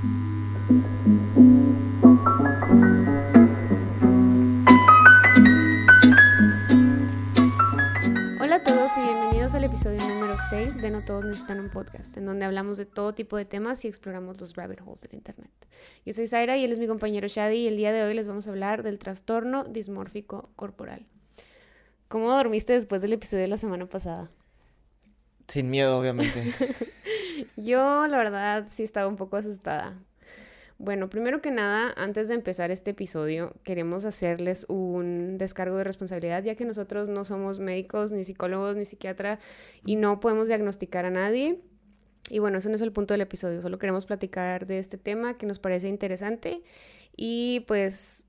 Hola a todos y bienvenidos al episodio número 6 de No Todos Necesitan un Podcast, en donde hablamos de todo tipo de temas y exploramos los rabbit holes del Internet. Yo soy Zaira y él es mi compañero Shadi y el día de hoy les vamos a hablar del trastorno dismórfico corporal. ¿Cómo dormiste después del episodio de la semana pasada? Sin miedo, obviamente. Yo, la verdad, sí estaba un poco asustada. Bueno, primero que nada, antes de empezar este episodio, queremos hacerles un descargo de responsabilidad, ya que nosotros no somos médicos, ni psicólogos, ni psiquiatras, y no podemos diagnosticar a nadie. Y bueno, ese no es el punto del episodio, solo queremos platicar de este tema que nos parece interesante. Y pues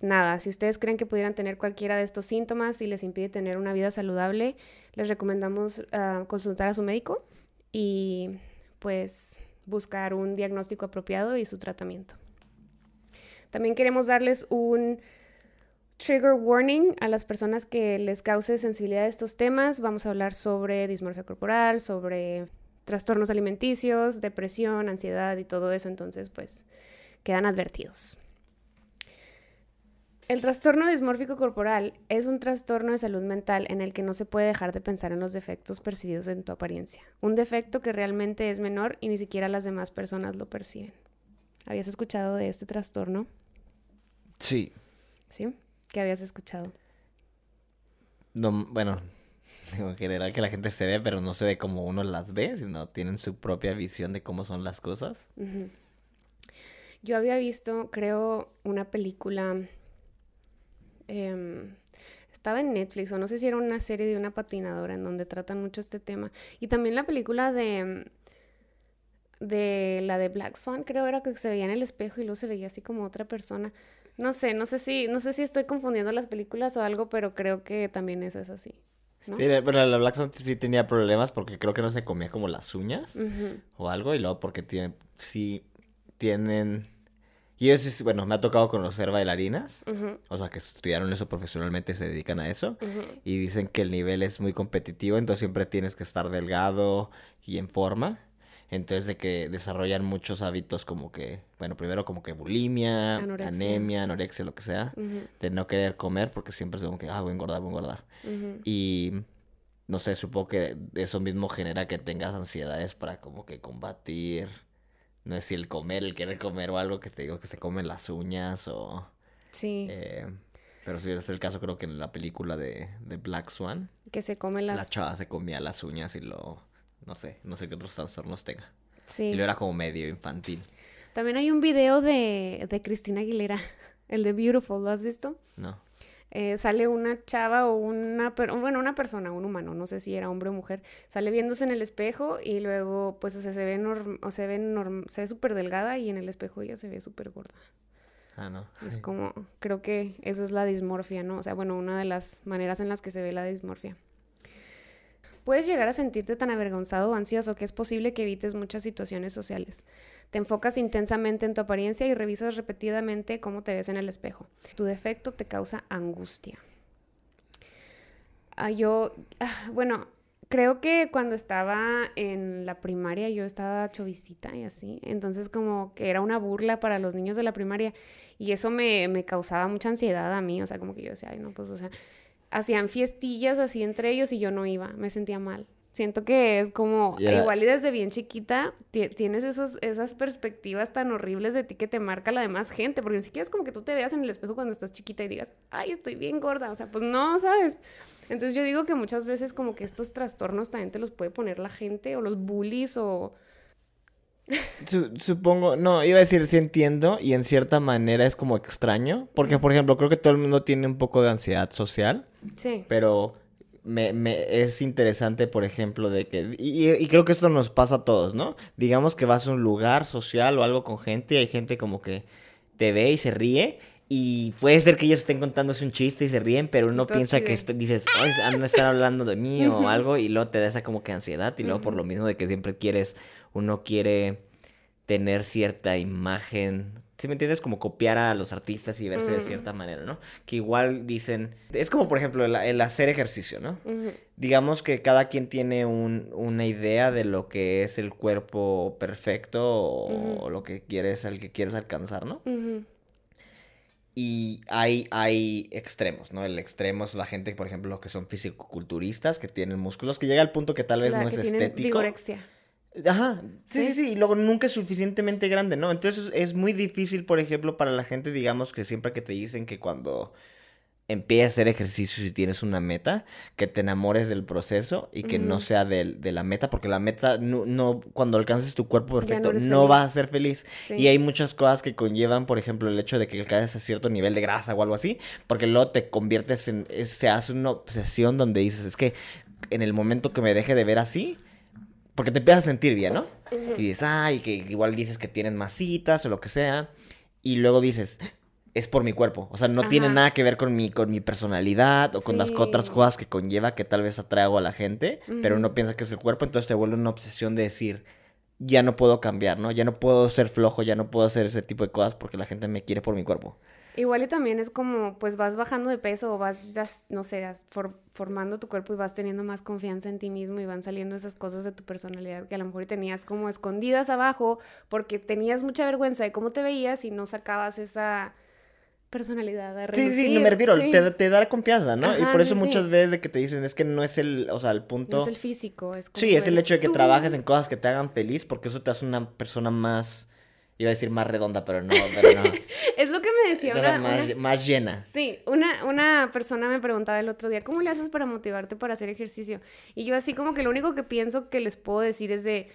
nada, si ustedes creen que pudieran tener cualquiera de estos síntomas y les impide tener una vida saludable, les recomendamos uh, consultar a su médico y pues buscar un diagnóstico apropiado y su tratamiento. También queremos darles un trigger warning a las personas que les cause sensibilidad a estos temas. Vamos a hablar sobre dismorfia corporal, sobre trastornos alimenticios, depresión, ansiedad y todo eso, entonces pues quedan advertidos. El trastorno dismórfico corporal es un trastorno de salud mental en el que no se puede dejar de pensar en los defectos percibidos en tu apariencia. Un defecto que realmente es menor y ni siquiera las demás personas lo perciben. ¿Habías escuchado de este trastorno? Sí. ¿Sí? ¿Qué habías escuchado? No, bueno, en general que la gente se ve, pero no se ve como uno las ve, sino tienen su propia visión de cómo son las cosas. Uh -huh. Yo había visto, creo, una película eh, estaba en Netflix o no sé si era una serie de una patinadora en donde tratan mucho este tema. Y también la película de de la de Black Swan, creo era que se veía en el espejo y luego se veía así como otra persona. No sé, no sé si no sé si estoy confundiendo las películas o algo, pero creo que también eso es así. ¿no? Sí, bueno, la Black Swan sí tenía problemas porque creo que no se comía como las uñas uh -huh. o algo y luego porque tiene, sí tienen y eso es, bueno, me ha tocado conocer bailarinas, uh -huh. o sea, que estudiaron eso profesionalmente, se dedican a eso, uh -huh. y dicen que el nivel es muy competitivo, entonces siempre tienes que estar delgado y en forma. Entonces de que desarrollan muchos hábitos como que, bueno, primero como que bulimia, anorexia. anemia, anorexia, lo que sea, uh -huh. de no querer comer porque siempre es como que, ah, voy a engordar, voy a engordar. Y no sé, supongo que eso mismo genera que tengas ansiedades para como que combatir no sé si el comer, el querer comer o algo que te digo que se comen las uñas o... Sí. Eh, pero sí, es el caso creo que en la película de, de Black Swan. Que se comen las... La chava se comía las uñas y lo... No sé, no sé qué otros trastornos tenga. Sí. Y lo era como medio infantil. También hay un video de, de Cristina Aguilera, el de Beautiful, ¿lo has visto? No. Eh, sale una chava o una, bueno, una persona, un humano, no sé si era hombre o mujer, sale viéndose en el espejo y luego, pues, o sea, se ve, norm, o se ve, norm, se ve súper delgada y en el espejo ella se ve súper gorda. Ah, no. Es como, creo que eso es la dismorfia, ¿no? O sea, bueno, una de las maneras en las que se ve la dismorfia. Puedes llegar a sentirte tan avergonzado o ansioso que es posible que evites muchas situaciones sociales. Te enfocas intensamente en tu apariencia y revisas repetidamente cómo te ves en el espejo. Tu defecto te causa angustia. Ah, yo, ah, bueno, creo que cuando estaba en la primaria yo estaba chovicita y así. Entonces como que era una burla para los niños de la primaria y eso me, me causaba mucha ansiedad a mí. O sea, como que yo decía, ay, no, pues, o sea, hacían fiestillas así entre ellos y yo no iba, me sentía mal. Siento que es como, yeah. igual y desde bien chiquita, tienes esos, esas perspectivas tan horribles de ti que te marca la demás gente, porque ni siquiera es como que tú te veas en el espejo cuando estás chiquita y digas, ay, estoy bien gorda, o sea, pues no, ¿sabes? Entonces yo digo que muchas veces como que estos trastornos también te los puede poner la gente, o los bullies, o... Supongo, no, iba a decir, sí entiendo, y en cierta manera es como extraño, porque, por ejemplo, creo que todo el mundo tiene un poco de ansiedad social, sí. pero... Me, me, es interesante, por ejemplo, de que, y, y, creo que esto nos pasa a todos, ¿no? Digamos que vas a un lugar social o algo con gente y hay gente como que te ve y se ríe y puede ser que ellos estén contándose un chiste y se ríen, pero uno piensa que esto, dices, oh, estar hablando de mí o algo y luego te da esa como que ansiedad y luego por lo mismo de que siempre quieres, uno quiere tener cierta imagen. Si me entiendes? Como copiar a los artistas y verse de cierta manera, ¿no? Que igual dicen. Es como, por ejemplo, el, el hacer ejercicio, ¿no? Digamos que cada quien tiene un- una idea de lo que es el cuerpo perfecto o, o lo que quieres, al que quieres alcanzar, ¿no? Y hay, hay extremos, ¿no? El extremo es la gente, por ejemplo, que son fisicoculturistas, que tienen músculos, que llega al punto que tal vez La no es que tienen estético. vigorexia. Ajá, sí, sí, Sí. sí, y luego nunca es suficientemente grande, ¿no? Entonces es muy difícil, por ejemplo, para la gente, digamos, que siempre que te dicen que cuando empiezas a hacer ejercicios y tienes una meta, que te enamores del proceso y que no sea del- de, la meta, porque la meta, no, no- cuando alcances tu cuerpo no perfecto, no vas a ser feliz. Sí. Y hay muchas cosas que conllevan, por ejemplo, el hecho de que caes a cierto nivel de grasa o algo así, porque luego te conviertes en, se hace una obsesión donde dices, es que en el momento que me deje de ver así, porque te empiezas a sentir bien, ¿no? Y dices, ay, que igual dices que tienes masitas o lo que sea, y luego dices, es por mi cuerpo, o sea, no tiene nada que ver con mi, con mi personalidad o con las otras cosas que conlleva que tal vez atraigo a la gente, pero uno piensa que es el cuerpo, entonces te vuelve una obsesión de decir, ya no puedo cambiar, ¿no? Ya no puedo ser flojo, ya no puedo hacer ese tipo de cosas porque la gente me quiere por mi cuerpo. Igual y también es como, pues vas bajando de peso o vas, ya, no sé, for- formando tu cuerpo y vas teniendo más confianza en ti mismo y van saliendo esas cosas de tu personalidad que a lo mejor tenías como escondidas abajo porque tenías mucha vergüenza de cómo te veías y no sacabas esa personalidad a Sí, sí, no relucir. me refiero, Sí. te, te da confianza, ¿no? y Ajá, por eso sí, sí. muchas veces de que te dicen, es que no es el, o sea, el punto... No es el físico, es como Sí, es el hecho de que tú. trabajes en cosas que te hagan feliz porque eso te hace una persona más, iba a decir más redonda, pero no, pero no. Es lo que me decía una, más, una- más llena. Sí, una, una persona me preguntaba el otro día, ¿cómo le haces para motivarte para hacer ejercicio? Y yo así como que lo único que pienso que les puedo decir es de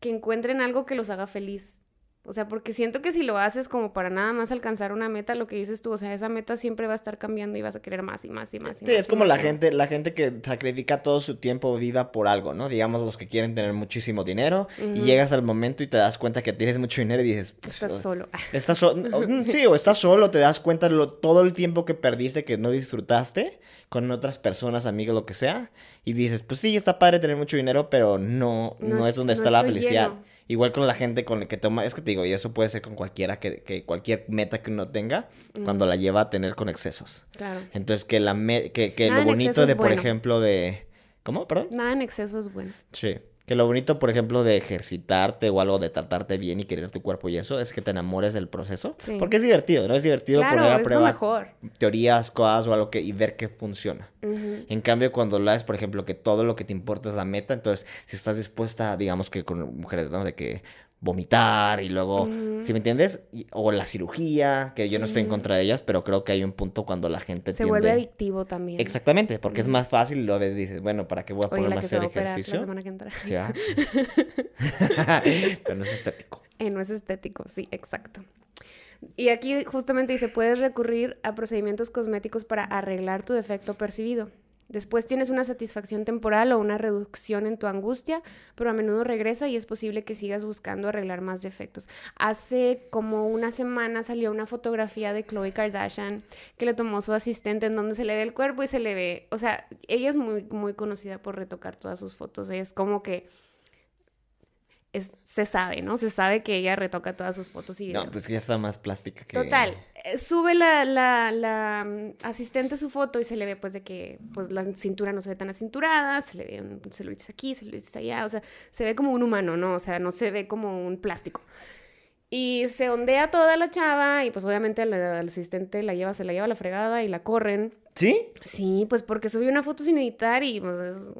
que encuentren algo que los haga feliz. O sea, porque siento que si lo haces como para nada más alcanzar una meta, lo que dices tú, o sea, esa meta siempre va a estar cambiando y vas a querer más y más y más. y Sí, más es y como más la más. gente, la gente que sacrifica todo su tiempo vida por algo, ¿no? Digamos los que quieren tener muchísimo dinero y llegas al momento y te das cuenta que tienes mucho dinero y dices, pues, Estás solo. Estás so- o- mm, sí, o estás solo, te das cuenta de lo- todo el tiempo que perdiste, que no disfrutaste con otras personas, amigos, lo que sea, y dices, pues sí, está padre tener mucho dinero, pero no, no, No es donde no está la felicidad. lleno. Igual con la gente con la que toma, es que te digo, y eso puede ser con cualquiera, que, que cualquier meta que uno tenga, cuando la lleva a tener con excesos. Claro. Entonces, que, la me- que, que lo bonito de, por bueno. ejemplo, de... ¿Cómo? Perdón. Nada en exceso es bueno. Sí. Que lo bonito, por ejemplo, de ejercitarte o algo de tratarte bien y querer tu cuerpo y eso, es que te enamores del proceso. Sí. Porque es divertido, ¿no? Es divertido Claro, poner a prueba mejor. teorías, cosas o algo que y ver qué funciona. Ujú. En cambio, cuando lo haces, por ejemplo, que todo lo que te importa es la meta, entonces, si estás dispuesta, digamos que con mujeres, ¿no? De que vomitar y luego, Ujú. ¿sí me entiendes? Y- o la cirugía, que yo no estoy en Ujú. contra de ellas, pero creo que hay un punto cuando la gente Se vuelve tiende- adictivo también. Exactamente, porque es Ujú. más fácil y luego dices, bueno, ¿para qué voy a ponerme a hacer la ejercicio? semana que entra. Sí, ¿verdad? Pero no es estético. Eh, no es estético, sí, exacto. Y aquí justamente dice, puedes recurrir a procedimientos cosméticos para arreglar tu defecto percibido. Después tienes una satisfacción temporal o una reducción en tu angustia, pero a menudo regresa y es posible que sigas buscando arreglar más defectos. Hace como una semana salió una fotografía de Khloe Kardashian que le tomó su asistente en donde se le ve el cuerpo y se le ve, o sea, ella es muy, muy conocida por retocar todas sus fotos. Ella es como que es- se sabe, ¿no? Se sabe que ella retoca todas sus fotos y videos. No, pues ya está más plástica que... Total, eh, sube la, la, la, mm, asistente su foto y se le ve pues de que pues la cintura no se ve tan acinturada, se le ve un celulitis aquí, celulitis allá, o sea, se ve como un humano, ¿no? O sea, no se ve como un plástico. Y se ondea toda la chava y pues obviamente al, al asistente la lleva, se la lleva a la fregada y la corren. ¿Sí? Sí, pues porque subió una foto sin editar y pues es...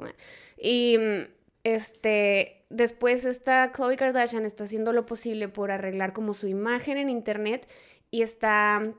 Y mm, este, después esta Khloe Kardashian está haciendo lo posible por arreglar como su imagen en internet y está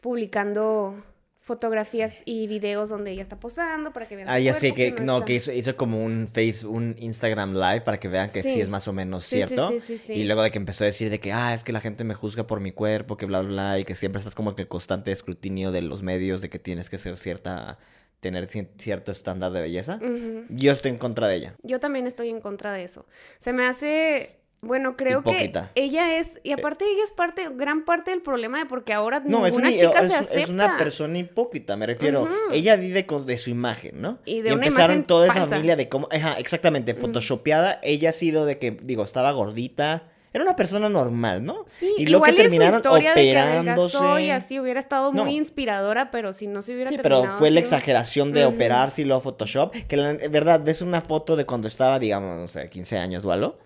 publicando fotografías y videos donde ella está posando para que vean Ah, ya sé que, no, que hizo, hizo como un face, un Instagram live para que vean que sí, Sí. es más o menos Sí, cierto. sí, sí, sí. Y luego de que empezó a decir de que, ah, es que la gente me juzga por mi cuerpo, que bla, bla, bla, y que siempre estás como que en constante escrutinio de los medios, de que tienes que ser cierta, tener ci- cierto estándar de belleza. Yo estoy en contra de ella. Yo también estoy en contra de eso. Se me hace, bueno, creo Hipócrita. que ella es, y aparte ella es parte, gran parte del problema de porque ahora No, es ninguna una, chica es- se es acepta. una persona hipócrita, me refiero. Ella vive con, de su imagen, ¿no? Y de una empezaron toda esa familia de cómo, ajá, exactamente, photoshopeada. Ella ha sido de que, digo, estaba gordita. Era una persona normal, ¿no? Sí, y luego igual que y su terminaron historia de que operándose. y así hubiera estado No. muy inspiradora, pero si no se hubiera Sí, pero fue la exageración de Ujú. operarse y luego Photoshop. Que la verdad ves una foto de cuando estaba, digamos, no sé, 15 años o algo.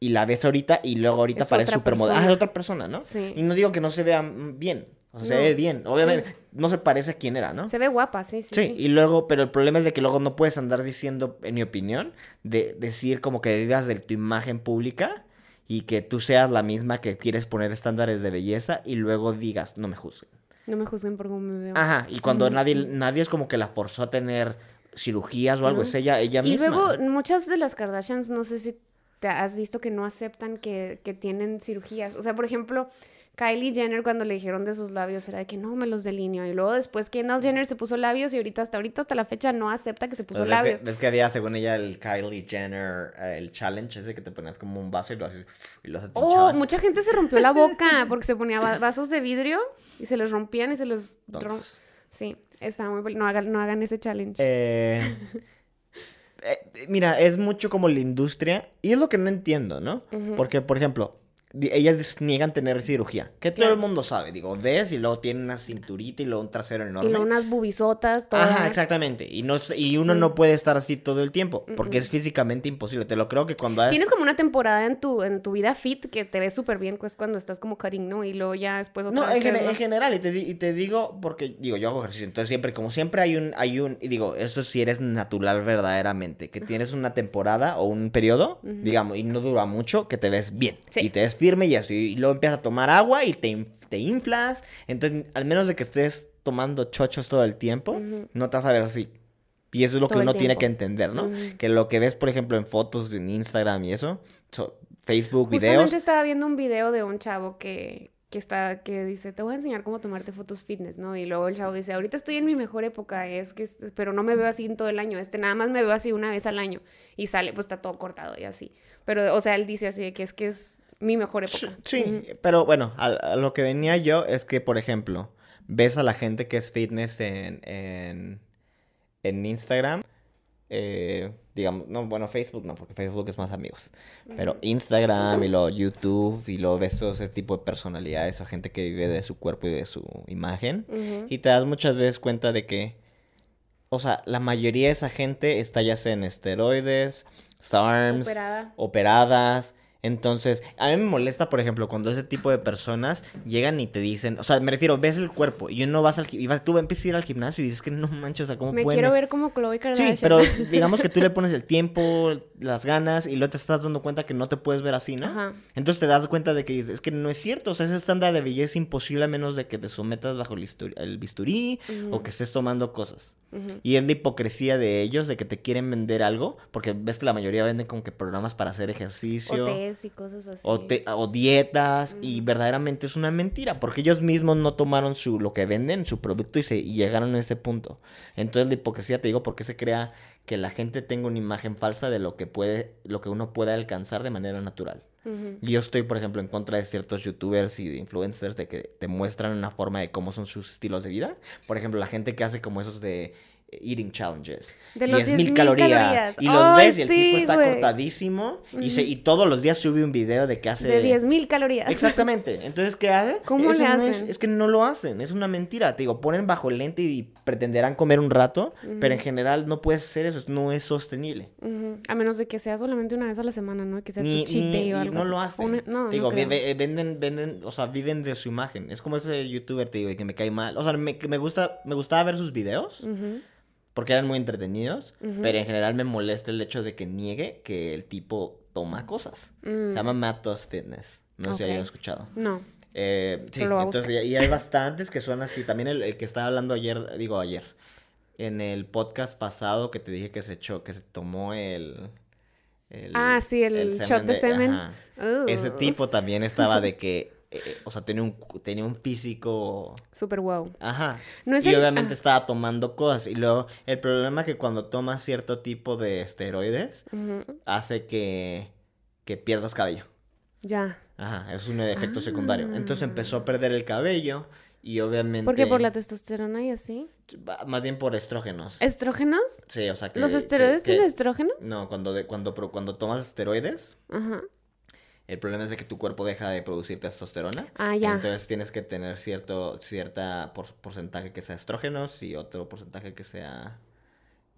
Y la ves ahorita y luego ahorita Es parece moderna. Ah, es otra persona, ¿no? Sí. Y no digo que no se vea bien. O sea, se ve bien. Obviamente, no se parece a quién era, ¿no? Se ve guapa, sí, sí. Sí, sí. y luego, pero el problema es de que luego no puedes andar diciendo, en mi opinión, de decir como que vivas de tu imagen pública y que tú seas la misma que quieres poner estándares de belleza y luego digas, no me juzguen. No me juzguen por cómo me veo. Ajá, y cuando nadie, nadie es como que la forzó a tener cirugías o algo, No. es ella, ella Y misma. luego muchas de las Kardashians, no sé si te has visto que no aceptan que, que tienen cirugías. O sea, por ejemplo, Kylie Jenner cuando le dijeron de sus labios era de que no me los delineo. Y luego después Kendall Jenner se puso labios y ahorita hasta ahorita hasta la fecha no acepta que se puso Pues labios. Que, ves que había, según ella, el Kylie Jenner, eh, el challenge ese que te ponías como un vaso y lo haces y lo haces Oh, mucha gente se rompió la boca porque se ponía va- vasos de vidrio y se los rompían y se los rom-. Sí, estaba muy no hagan no hagan ese challenge. Eh, eh, mira, es mucho como la industria y es lo que no entiendo, ¿no? Porque, por ejemplo, ellas niegan tener cirugía, que todo el mundo sabe, digo, ves y luego tiene una cinturita y luego un trasero enorme. y luego unas bubisotas todas. Ajá, exactamente. Y, no, y uno Sí. no puede estar así todo el tiempo, porque Mm-mm. es físicamente imposible. Te lo creo que cuando has... Tienes como una temporada en tu, en tu vida fit que te ves súper bien, pues cuando estás como cutting, ¿no? Y luego ya después otra No, vez en, ves en general, y te, y te digo, porque digo, yo hago ejercicio, entonces siempre, como siempre hay un, hay un, y digo, esto si eres natural verdaderamente, que tienes una temporada o un periodo, Ujú. digamos, y no dura mucho, que te ves bien, Sí. y te ves firme y así, y luego empiezas a tomar agua y te, te inflas, entonces, al menos de que estés tomando chochos todo el tiempo, Ujú. no te vas a ver así. Y eso es lo que Todo el uno tiene que entender, ¿no? Ujú. Que lo que ves, por ejemplo, en fotos, en Instagram y eso, so- Facebook, Justamente videos, estaba viendo un video de un chavo que, que está, que dice, te voy a enseñar cómo tomarte fotos fitness, ¿no? Y luego el chavo dice, ahorita estoy en mi mejor época, es que, pero no me veo así en todo el año, este, nada más me veo así una vez al año. Y sale, pues está todo cortado y así. Pero, o sea, él dice así de que es que es mi mejor época. Sí, pero bueno, a, a lo que venía yo es que, por ejemplo, ves a la gente que es fitness en, en, en Instagram, eh, digamos, no, bueno, Facebook no, porque Facebook es más amigos, pero Instagram y luego YouTube y luego ves todo ese tipo de personalidades o gente que vive de su cuerpo y de su imagen y te das muchas veces cuenta de que, o sea, la mayoría de esa gente está ya sea en esteroides, SARMs, Operada. operadas. Entonces, a mí me molesta, por ejemplo, cuando ese tipo de personas llegan y te dicen, o sea, me refiero, ves el cuerpo y no vas al y vas, tú empiezas a ir al gimnasio y dices que no manches, o sea, ¿cómo Me pueden? quiero ver como Chloe Kardashian. Sí, pero digamos que tú le pones el tiempo, las ganas y luego te estás dando cuenta que no te puedes ver así, ¿no? Ajá. Entonces te das cuenta de que dices, es que no es cierto, o sea, ese estándar de belleza es imposible a menos de que te sometas bajo el, bisturí o que estés tomando cosas. Y es la hipocresía de ellos, de que te quieren vender algo, porque ves que la mayoría venden como que programas para hacer ejercicio. O y cosas así. O, te- o dietas, y verdaderamente es una mentira, porque ellos mismos no tomaron su, lo que venden, su producto, y, se, y llegaron a ese punto. Entonces la hipocresía, te digo, porque se crea que la gente tenga una imagen falsa de lo que puede, lo que uno puede alcanzar de manera natural. Yo estoy, por ejemplo, en contra de ciertos youtubers y de influencers de que te muestran una forma de cómo son sus estilos de vida. Por ejemplo, la gente que hace como esos de eating challenges. De los 10.000 10,000 calorías. calorías. Y los ves y el sí, tipo está güey. cortadísimo y, se, y todos los días sube un video de que hace... De 10.000 calorías. Exactamente. Entonces, ¿qué hace? ¿Cómo Eso le no es, hacen? es que no lo hacen. Es una mentira. Te digo, ponen bajo lente y pretenderán comer un rato, pero en general no puedes hacer eso. No es sostenible. A menos de que sea solamente una vez a la semana, ¿no? Que sea Ni, tu cheat day o algo no así. lo hacen. una- no, te no digo, ve- creo. ve- venden, venden, o sea, viven de su imagen. Es como ese youtuber, te digo, que me cae mal. O sea, me, me gusta, me gustaba ver sus videos. Porque eran muy entretenidos, pero en general me molesta el hecho de que niegue que el tipo toma cosas. Se Mm. llama Matos Fitness. No sé si hayan escuchado. No. Eh, sí, entonces, y y hay bastantes que son así. También el, el que estaba hablando ayer, digo ayer, en el podcast pasado que te dije que se echó, que se tomó el... el- Ah, sí, el shot de semen. Ese tipo también estaba de que, eh, o sea, tenía un, tenía un físico... Super wow. Ajá. No es y el- obviamente ah. estaba tomando cosas. Y luego, el problema es que cuando tomas cierto tipo de esteroides, Ujú. hace que, que pierdas cabello. Ya. Ajá, es un efecto secundario. Entonces Ah. empezó a perder el cabello y obviamente... ¿Por qué? ¿Por la testosterona y así? Más bien por estrógenos. ¿Estrógenos? Sí, o sea que... ¿Los esteroides que- tienen estrógenos? No, cuando, de, cuando, cuando tomas esteroides, Ajá. El problema es de que tu cuerpo deja de producir testosterona. Ah, ya. Entonces tienes que tener cierto cierta porcentaje que sea estrógenos y otro porcentaje que sea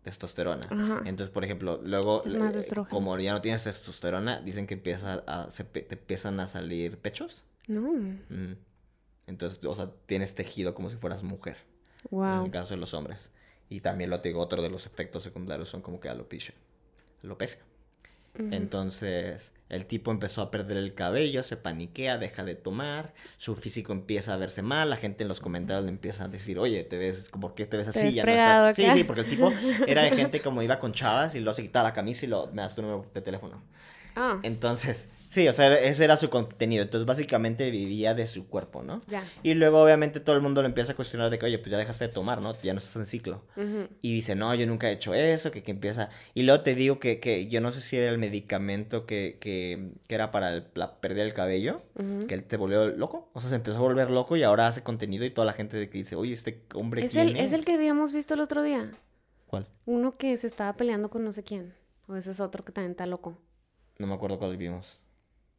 testosterona. Entonces, por ejemplo, luego, eh, como ya no tienes testosterona, dicen que empieza a, se, te empiezan a salir pechos. No. Entonces, o sea, tienes tejido como si fueras mujer. Wow. En el caso de los hombres. Y también lo digo, otro de los efectos secundarios son como que alopecia. Alopecia. Entonces, el tipo empezó a perder el cabello, se paniquea, deja de tomar, su físico empieza a verse mal, la gente en los comentarios le empieza a decir, oye, te ves, ¿por qué te ves así? ya no estás... Sí, sí, porque el tipo era de gente como iba con chavas y luego se quitaba la camisa y lo, me das tu número de teléfono. Ah. Entonces, Sí, o sea, ese era su contenido. Entonces, básicamente vivía de su cuerpo, ¿no? Ya. Y luego, obviamente, todo el mundo lo empieza a cuestionar de que, oye, pues ya dejaste de tomar, ¿no? Ya no estás en ciclo. Y dice, no, yo nunca he hecho eso, que, que empieza... Y luego te digo que, que yo no sé si era el medicamento que, que, que era para el, la pérdida del cabello, que él te volvió loco. O sea, se empezó a volver loco y ahora hace contenido y toda la gente de que dice, oye, este hombre... ¿Es, el, ¿Es el que habíamos visto el otro día? ¿Cuál? Uno que se estaba peleando con no sé quién. O ese es otro que también está loco. No me acuerdo cuál vimos.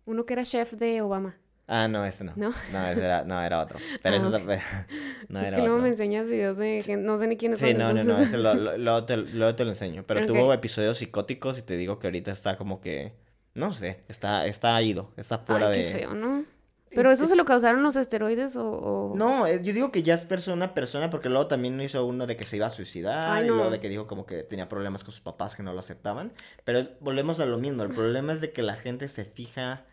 Uno que era chef de Obama. Ah, no, este no. No, no, era, no era otro. Pero ah, eso okay. no es que luego me enseñas videos de gente, no sé ni quiénes sí, son. Sí, no, no, no, ese lo, lo, luego, te, te, lo enseño. Pero tuvo episodios psicóticos y te digo que ahorita está como que, no sé, está, está ido, está fuera Ay, de... Qué feo, ¿no? ¿Pero eso se lo causaron los esteroides o, No, eh, yo digo que ya es persona a persona porque luego también hizo uno de que se iba a suicidar y luego de que dijo como que tenía problemas con sus papás que no lo aceptaban. Pero volvemos a lo mismo, el problema es de que la gente se fija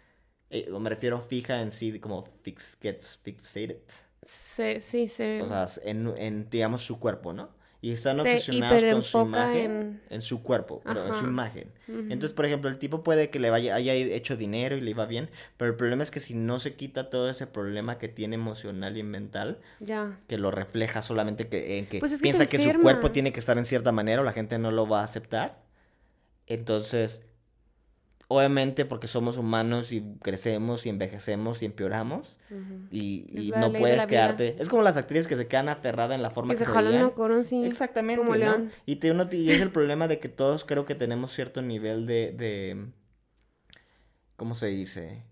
eh, me refiero fija en sí, como fix, gets fixated. Sí, sí, sí. O sea, en, en digamos, su cuerpo, ¿no? Y están obsesionados con su imagen en... su cuerpo, pero en su imagen. Entonces, por ejemplo, el tipo puede que le vaya, haya hecho dinero y le iba bien, pero el problema es que si no se quita todo ese problema que tiene emocional y mental, ya. que lo refleja solamente que, en que, pues piensa que su cuerpo tiene que estar en cierta manera o la gente no lo va a aceptar, entonces obviamente porque somos humanos y crecemos y envejecemos y empeoramos y, no puedes quedarte. Es como las actrices que se quedan aferradas en la forma que, que se, jalan un sí exactamente ¿no? y, te, uno, y es el problema de que todos creo que tenemos cierto nivel de, de cómo se dice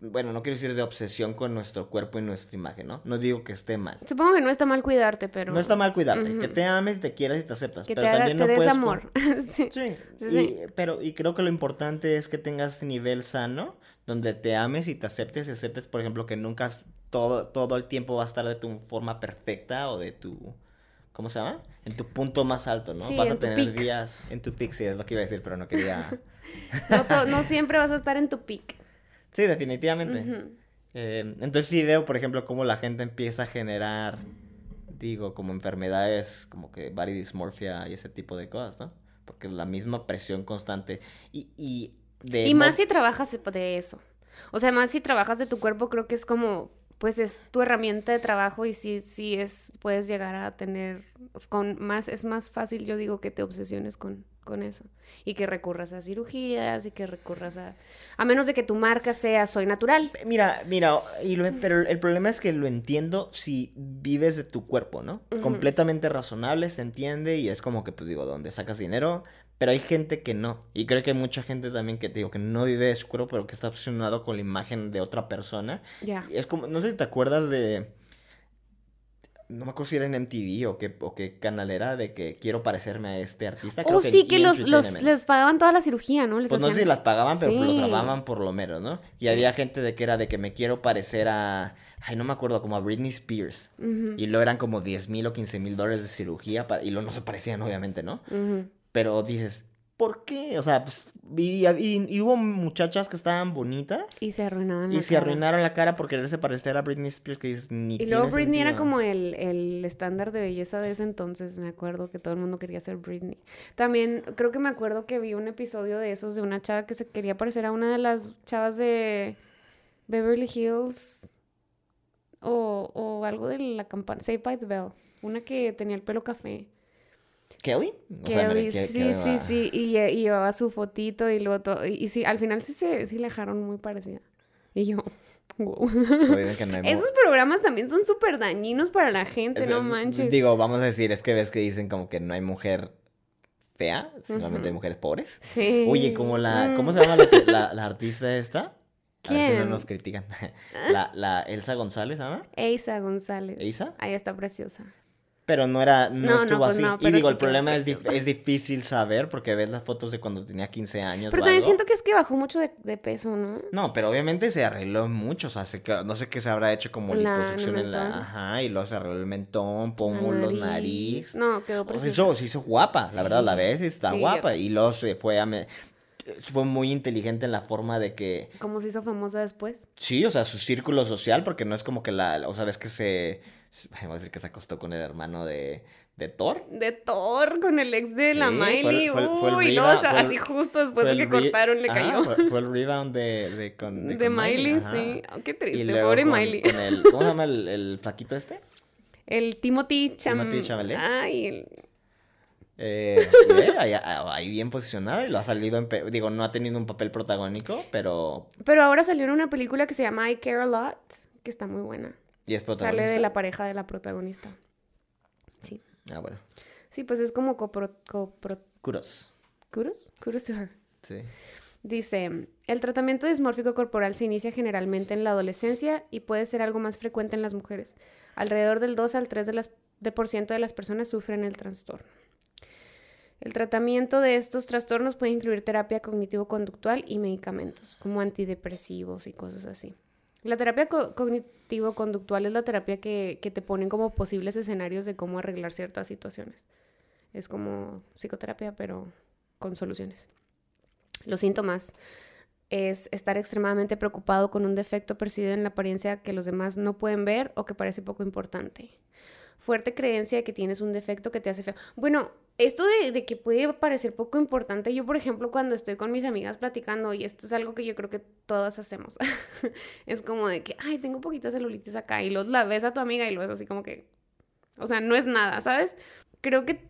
bueno, no quiero decir de obsesión con nuestro cuerpo y nuestra imagen, ¿no? No digo que esté mal. Supongo que no está mal cuidarte, pero... No está mal cuidarte, que te ames, te quieras y te aceptas. Que pero te, también no des amor. sí. Sí. Y, pero, y creo que lo importante es que tengas nivel sano, donde te ames y te aceptes y aceptes, por ejemplo, que nunca todo, todo el tiempo va a estar de tu forma perfecta o de tu... ¿Cómo se llama? En tu punto más alto, ¿no? vas a tener días en tu pic, sí, es lo que iba a decir, pero no quería... no, no siempre vas a estar en tu pic. Sí, definitivamente. Eh, entonces sí veo, por ejemplo, cómo la gente empieza a generar, digo, como enfermedades como que body dysmorphia y ese tipo de cosas, ¿no? Porque es la misma presión constante. Y, y, de y más si trabajas de eso. O sea, más si trabajas de tu cuerpo, creo que es como pues es tu herramienta de trabajo y sí, sí es, puedes llegar a tener, con más, es más fácil, yo digo, que te obsesiones con, con eso y que recurras a cirugías y que recurras a, a menos de que tu marca sea soy natural. Mira, mira, y pero el problema es que lo entiendo si vives de tu cuerpo, ¿no? Completamente razonable, se entiende y es como que, pues digo, ¿dónde sacas dinero? Pero hay gente que no. Y creo que hay mucha gente también que te digo que no vive de su cuerpo, pero que está obsesionado con la imagen de otra persona. Ya. Es como, no sé si te acuerdas de. No me acuerdo si era en MTV o qué, o qué canal era de que quiero parecerme a este artista. oh, sí, que los, los, les pagaban toda la cirugía, ¿no? pues no sé si las pagaban, pero los grababan por lo menos, ¿no? Y había gente de que era de que me quiero parecer a. Ay, no me acuerdo, como a Britney Spears. Y lo eran como 10 mil o 15 mil dólares de cirugía. Para... Y lo no se parecían, obviamente, ¿no? Pero dices, ¿por qué? O sea, pues, y, hubo muchachas que estaban bonitas. Y se arruinaban Y se arruinaron la cara por quererse parecer a Britney Spears, que dices, ni Y luego Britney era como el, el estándar de belleza de ese entonces, me acuerdo que todo el mundo quería ser Britney. También creo que me acuerdo que vi un episodio de esos de una chava que se quería parecer a una de las chavas de Beverly Hills o, o algo de la campana, Save by the Bell, una que tenía el pelo café. ¿Kelly? Kelly, sí, sí, sí, y, y, llevaba su fotito y luego todo, y, sí, al final sí se sí le dejaron muy parecida. Y yo, wow. Esos programas también son súper dañinos para la gente, no manches. Digo, vamos a decir, es que ves que dicen como que no hay mujer fea, solamente de mujeres pobres. Sí. Oye, como la, ¿cómo Mm. se llama la, la, la artista esta? A ver si no ¿Quién? nos critican. La, la Elsa González, ¿se llama? Eisa González. ¿Eisa? Ahí está preciosa. Pero no era, no, No, no, estuvo pues así. no, y digo, sí el problema es, dif- preciosa. es difícil saber porque ves las fotos de cuando tenía 15 años. Pero o también algo. siento que es que bajó mucho de, de peso, ¿no? No, pero obviamente se arregló mucho, o sea, se no sé qué se habrá hecho como La- liposucción en la... Ajá, y luego se arregló el mentón, pómulos, nariz. No, quedó O sea, se preciosa. hizo, se hizo guapa, la verdad, la Sí, ves, está sí, guapa. Y luego se fue a... me- Fue muy inteligente en la forma de que... ¿Cómo se hizo famosa después? Sí, o sea, su círculo social, porque no es como que la... O sea, ves que se... Voy a decir que se acostó con el hermano de, de Thor. De Thor con el ex de la Sí, Miley. fue fue Uy, no, o sea, así justo después de que cortaron le cayó. Fue, fue el rebound de, de, con, De, de con Miley, sí. Oh, qué Y triste, luego pobre con, Miley. con el, ¿cómo se llama el, el flaquito este? El Timothy Cham... Timothy Chalamet. Ay, el- Eh, ve, ahí, ahí bien posicionado y lo ha salido en... pe- Digo, no ha tenido un papel protagónico, pero... Pero ahora salió en una película que se llama I Care a Lot, que está muy buena. Y es Sale de la pareja de la protagonista. Sí. Ah, bueno. Sí, pues es como copro... copro Kudos. kudos? Kudos to her. Sí. Dice, el tratamiento dismórfico corporal se inicia generalmente en la adolescencia y puede ser algo más frecuente en las mujeres. Alrededor del 2 al 3 de las, de por ciento de las personas sufren el trastorno. El tratamiento de estos trastornos puede incluir terapia cognitivo-conductual y medicamentos, como antidepresivos y cosas así. La terapia co- cognitivo-conductual es la terapia que, que te ponen como posibles escenarios de cómo arreglar ciertas situaciones. Es como psicoterapia, pero con soluciones. Los síntomas es estar extremadamente preocupado con un defecto percibido en la apariencia que los demás no pueden ver o que parece poco importante. Fuerte creencia de que tienes un defecto que te hace feo. Bueno, esto de, que puede parecer poco importante, yo por ejemplo cuando estoy con mis amigas platicando, y esto es algo que yo creo que todas hacemos, es como de que, ay, tengo poquita celulitis acá, y luego la ves a tu amiga y lo ves así como que, o sea, no es nada, ¿sabes? Creo que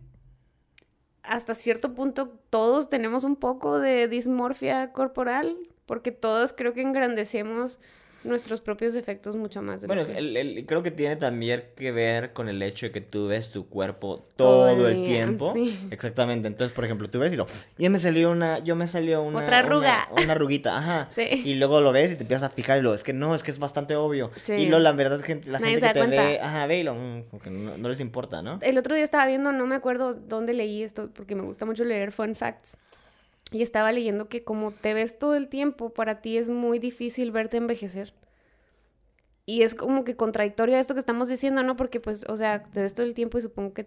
hasta cierto punto todos tenemos un poco de dismorfia corporal, porque todos creo que engrandecemos nuestros propios defectos mucho más. De Bueno, que- el- el- creo que tiene también que ver con el hecho de que tú ves tu cuerpo Todo todo, el día, tiempo. sí. Exactamente. Entonces, por ejemplo, tú ves y lo, ya me salió una, yo me salió una, Otra arruga. Una, una arruguita, ajá. Sí. Y luego lo ves y te empiezas a fijar y lo, es que no, es que es bastante obvio. Sí. Y luego la verdad es que la Nadie gente se que te cuenta. ve, ajá, ve y lo, mm, como que no, no les importa, ¿no? El otro día estaba viendo, no me acuerdo dónde leí esto, porque me gusta mucho leer fun facts. Y estaba leyendo que como te ves todo el tiempo, para ti es muy difícil verte envejecer. Y es como que contradictorio a esto que estamos diciendo, ¿no? Porque pues, o sea, te ves todo el tiempo y supongo que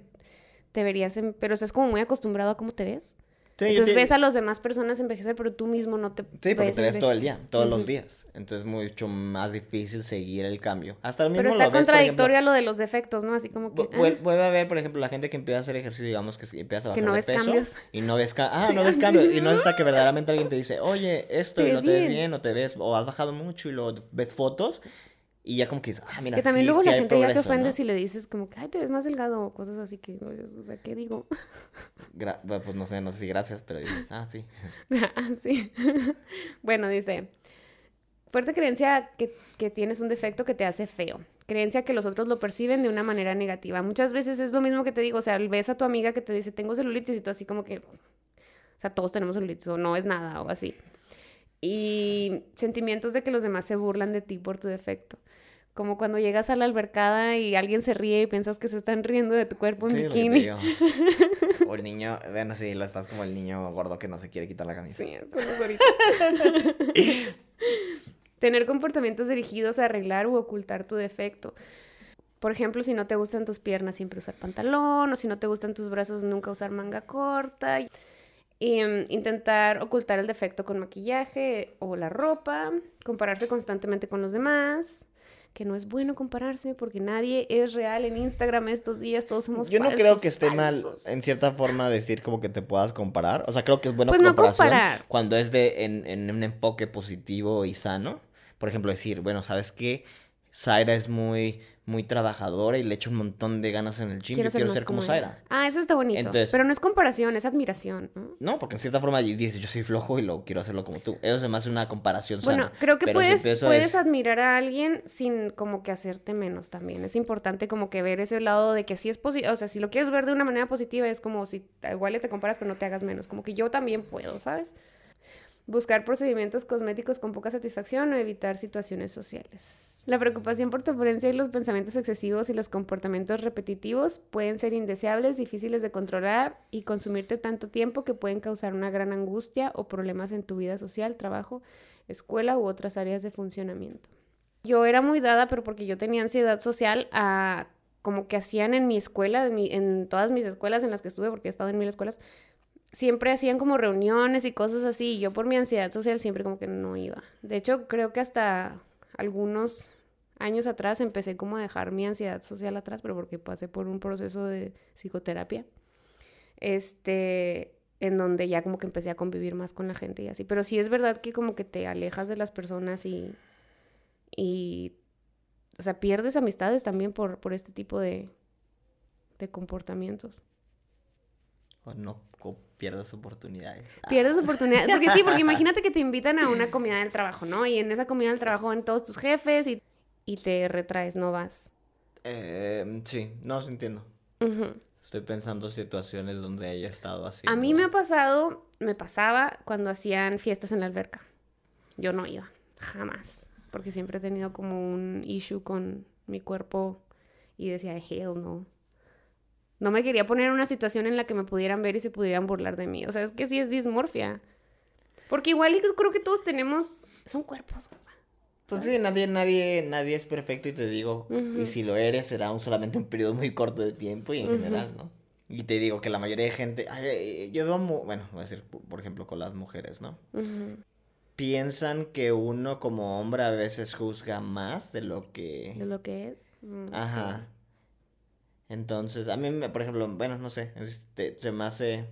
te verías, pero estás como muy acostumbrado a cómo te ves. Sí, Entonces te- ves a las demás personas envejecer, pero tú mismo no te Sí, porque te ves todo el día, todos Ujú. los días. Entonces es mucho más difícil seguir el cambio. Hasta el mismo Pero está ves, por ejemplo, contradictorio a lo de los defectos, ¿no? Así como que... Vu- ah, vuel- Vuelve a ver, por ejemplo, la gente que empieza a hacer ejercicio, digamos que empieza a Que bajar no de ves peso cambios. y no ves, ca- ah, Sí, no ves cambios y no es hasta que verdaderamente alguien te dice, oye, esto y no te ves bien. bien o te ves o has bajado mucho y lo ves fotos y ya como que dices, ah, mira, Que también sí, luego sí la gente ya se ofende ¿no? si le dices como que, ay, te ves más delgado o cosas así que, o sea, ¿qué digo? Gra- pues no sé, no sé si gracias, pero dices, ah, sí. ah, sí. bueno, dice, fuerte creencia que, que tienes un defecto que te hace feo. Creencia que los otros lo perciben de una manera negativa. Muchas veces es lo mismo que te digo, o sea, ves a tu amiga que te dice, tengo celulitis y tú así como que, o sea, todos tenemos celulitis o no es nada o así. Y sentimientos de que los demás se burlan de ti por tu defecto. Como cuando llegas a la albercada y alguien se ríe y piensas que se están riendo de tu cuerpo en Sí, bikini. O el niño, bueno, sí, lo estás como el niño gordo que no se quiere quitar la camisa. Sí, con los goritas. Tener comportamientos dirigidos a arreglar u ocultar tu defecto. Por ejemplo, si no te gustan tus piernas, siempre usar pantalón, o si no te gustan tus brazos, nunca usar manga corta. Y, mm, intentar ocultar el defecto con maquillaje o la ropa, compararse constantemente con los demás, que no es bueno compararse porque nadie es real en Instagram estos días, todos somos Yo no creo que esté falsos. mal, en cierta forma, decir como que te puedas comparar. O sea, creo que es bueno Pues no comparar. cuando es de en, en un enfoque positivo y sano. Por ejemplo, decir, bueno, ¿sabes qué? Zaira es muy muy trabajadora y le echo un montón de ganas en el gym. Quiero, Yo quiero ser como, Zaira. Ah, eso está bonito. Pero no es comparación, es admiración. ¿no? porque en cierta forma dices, yo soy flojo y lo quiero hacerlo como tú. Eso es más una comparación Bueno, creo que puedes, puedes admirar a alguien sin como que hacerte menos también. Es importante como que ver ese lado de que sí es posible, o sea, si lo quieres ver de una manera positiva es como si igual te comparas pero no te hagas menos. Como que yo también puedo, ¿sabes? Buscar procedimientos cosméticos con poca satisfacción o evitar situaciones sociales. La preocupación por tu apariencia y los pensamientos excesivos y los comportamientos repetitivos pueden ser indeseables, difíciles de controlar y consumirte tanto tiempo que pueden causar una gran angustia o problemas en tu vida social, trabajo, escuela u otras áreas de funcionamiento. Yo era muy dada, pero porque yo tenía ansiedad social, a como que hacían en mi escuela, en, en todas mis escuelas en las que estuve, porque he estado en mil escuelas, siempre hacían como reuniones y cosas así, y yo por mi ansiedad social siempre como que no iba. De hecho, creo que hasta algunos años atrás empecé como a dejar mi ansiedad social atrás, pero porque pasé por un proceso de psicoterapia. Este, en donde ya como que empecé a convivir más con la gente y así. Pero sí es verdad que como que te alejas de las personas y, y o sea, pierdes amistades también por, por este tipo de, de comportamientos. O no pierdas oportunidades. Pierdes oportunidades. Porque sí, porque imagínate que te invitan a una comida del trabajo, ¿no? Y en esa comida del trabajo van todos tus jefes y, y te retraes, no vas. Eh, sí, no, se entiendo. Estoy pensando situaciones donde haya estado así. A mí me ha pasado, me pasaba cuando hacían fiestas en la alberca. Yo no iba, jamás. Porque siempre he tenido como un issue con mi cuerpo y decía, hell no. No me quería poner en una situación en la que me pudieran ver y se pudieran burlar de mí. O sea, es que sí es dismorfia. Porque igual creo que todos tenemos... Son cuerpos. Pues sí, nadie, nadie, nadie es perfecto y te digo, y si lo eres será un, solamente un periodo muy corto de tiempo y en general, ¿no? Y te digo que la mayoría de gente, yo veo, bueno, voy a decir, por ejemplo, con las mujeres, ¿no? Piensan que uno como hombre a veces juzga más de lo que... De lo que es. Mm, Ajá. Entonces, a mí, por ejemplo, bueno, no sé, este, se me hace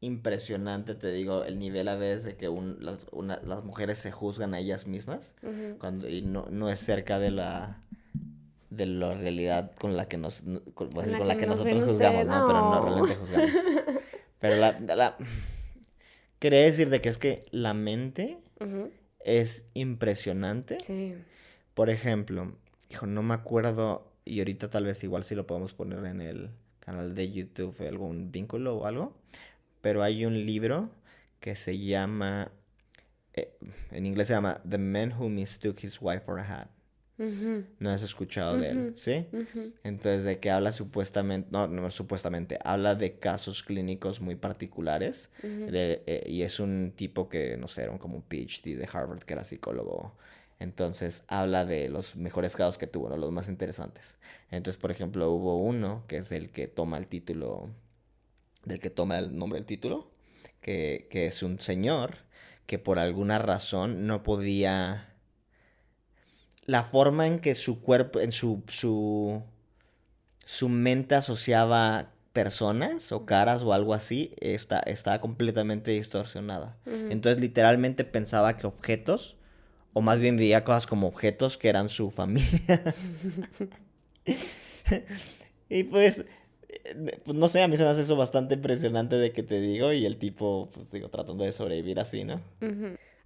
impresionante, te digo, el nivel a veces de que las, mujeres se juzgan a ellas mismas cuando, y no, no es cerca de la de la realidad con la que nos con, la, que, nosotros juzgamos, ¿no? Pero no realmente juzgamos. Pero la, la quería decir de que es que la mente es impresionante. Sí. Por ejemplo, hijo, no me acuerdo y ahorita tal vez igual sí lo podemos poner en el canal de YouTube, algún vínculo o algo, pero hay un libro que se llama, eh, en inglés se llama The Man Who Mistook His Wife for a Hat. No has escuchado de él, ¿sí? Entonces, de que habla supuestamente, no, no supuestamente, habla de casos clínicos muy particulares. de, eh, y es un tipo que, no sé, era como un PhD de Harvard, que era psicólogo entonces habla de los mejores casos que tuvo, los más interesantes. Entonces, por ejemplo, hubo uno que es el que toma el título, del que toma el nombre del título, que, que es un señor que por alguna razón no podía... La forma en que su cuerpo, en su, su, su mente asociaba personas o caras o algo así, está, estaba completamente distorsionada. Entonces literalmente pensaba que objetos o más bien veía cosas como objetos que eran su familia. y pues, pues, no sé, a mí se me hace eso bastante impresionante de que te digo y el tipo, pues digo, tratando de sobrevivir así, ¿no?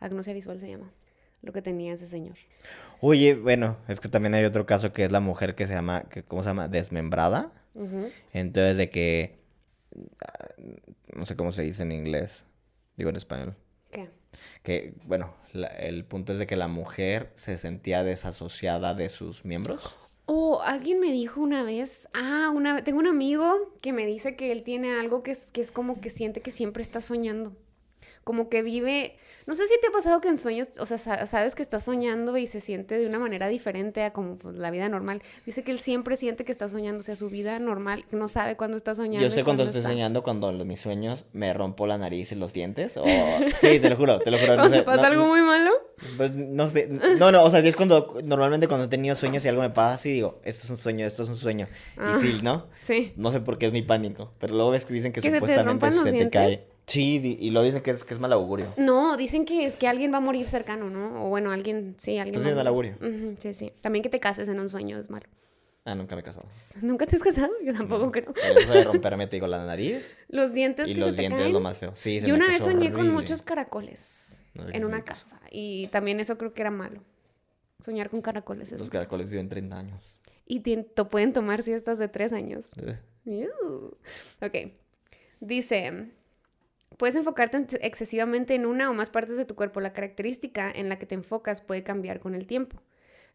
Agnosia visual se llama, lo que tenía ese señor. Oye, bueno, es que también hay otro caso que es la mujer que se llama, que, ¿cómo se llama? Desmembrada. Entonces, de que, no sé cómo se dice en inglés, digo en español. ¿Qué? Que, bueno, el punto es de que la mujer se sentía desasociada de sus miembros. Oh, alguien me dijo una vez, ah, una, tengo un amigo que me dice que él tiene algo que es, que es como que siente que siempre está soñando como que vive, no sé si te ha pasado que en sueños, o sea, sabes que estás soñando y se siente de una manera diferente a como pues, la vida normal. Dice que él siempre siente que está soñando, o sea, su vida normal, no sabe cuándo está soñando. Yo sé cuando estoy soñando, cuando mis sueños me rompo la nariz y los dientes, o... Sí, te lo juro, te lo juro. No ¿Pasa algo muy malo? Pues no sé, no, no, o sea, es cuando, normalmente cuando he tenido sueños y algo me pasa así, digo, esto es un sueño, esto es un sueño. y ah, sí, ¿no? Sí. No sé por qué es mi pánico, pero luego ves que dicen que, supuestamente se, te, cae. Sí, y lo dicen que es, que es mal augurio. No, dicen que es que alguien va a morir cercano, ¿no? O bueno, alguien, sí, alguien. Pues es mal augurio. sí, sí. También que te cases en un sueño es malo. Ah, nunca me he casado. ¿Nunca te has casado? Yo tampoco creo. Eso de romperme, te digo, la nariz. Los dientes y que los se te dientes caen. es lo más feo. Sí, se Yo una vez soñé con horrible. muchos caracoles No sé en una casa. Y también eso creo que era malo. Soñar con caracoles es Los caracoles viven 30 años. Y pueden tomar siestas de tres años. Eh. Ok. Dice, puedes enfocarte en- excesivamente en una o más partes de tu cuerpo. La característica en la que te enfocas puede cambiar con el tiempo.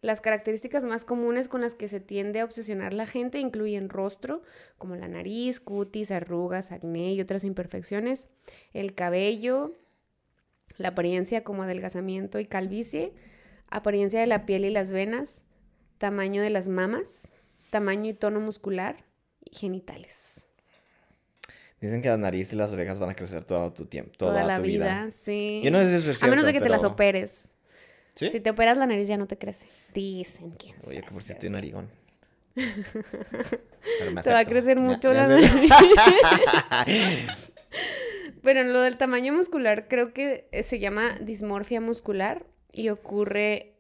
Las características más comunes con las que se tiende a obsesionar la gente incluyen rostro, como la nariz, cutis, arrugas, acné y otras imperfecciones, el cabello, la apariencia como adelgazamiento y calvicie, apariencia de la piel y las venas, tamaño de las mamas, tamaño y tono muscular y genitales. Dicen que la nariz y las orejas van a crecer todo tu tiempo, toda, Toda, la tu vida, vida. sí. Yo no sé si eso es A menos de que cierto, te las operes. ¿Sí? Si te operas la nariz ya no te crece. Dicen quién Oye, sabe como si estoy es narigón. Te va a crecer mucho me la acepto. Pero en lo del tamaño muscular creo que eh, se llama dismorfia muscular y ocurre